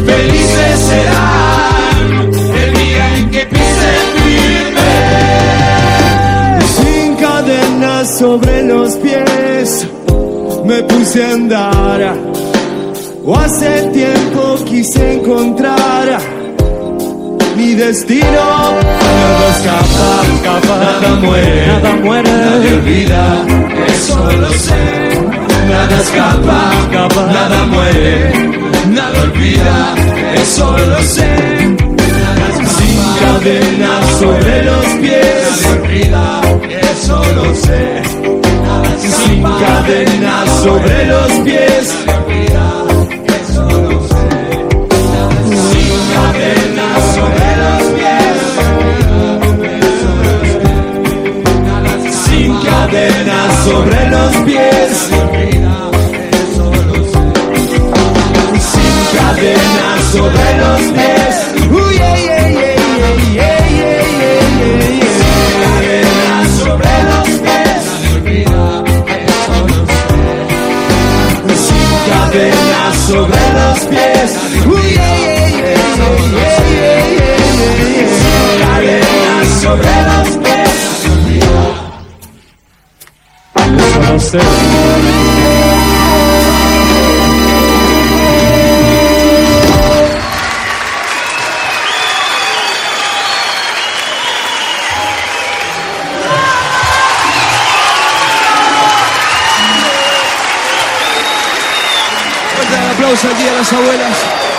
Felices serán el día en que pise firme. Sin cadenas sobre los pies, me puse a andar. O hace tiempo quise encontrar mi destino. Nada escapa, escapa, nada muere, nada muere, nadie olvida, eso lo sé. Nada escapa, escapa, nada muere, nada olvida, eso lo sé. Sin cadenas sobre los pies, nadie olvida, eso lo sé. Sin cadenas sobre los pies. Sin cadenas sobre los pies, sin cadenas sobre los pies. Sin cadenas sobre los pies. sobre los pies. Cadenas sobre los pies. Las Abuelas.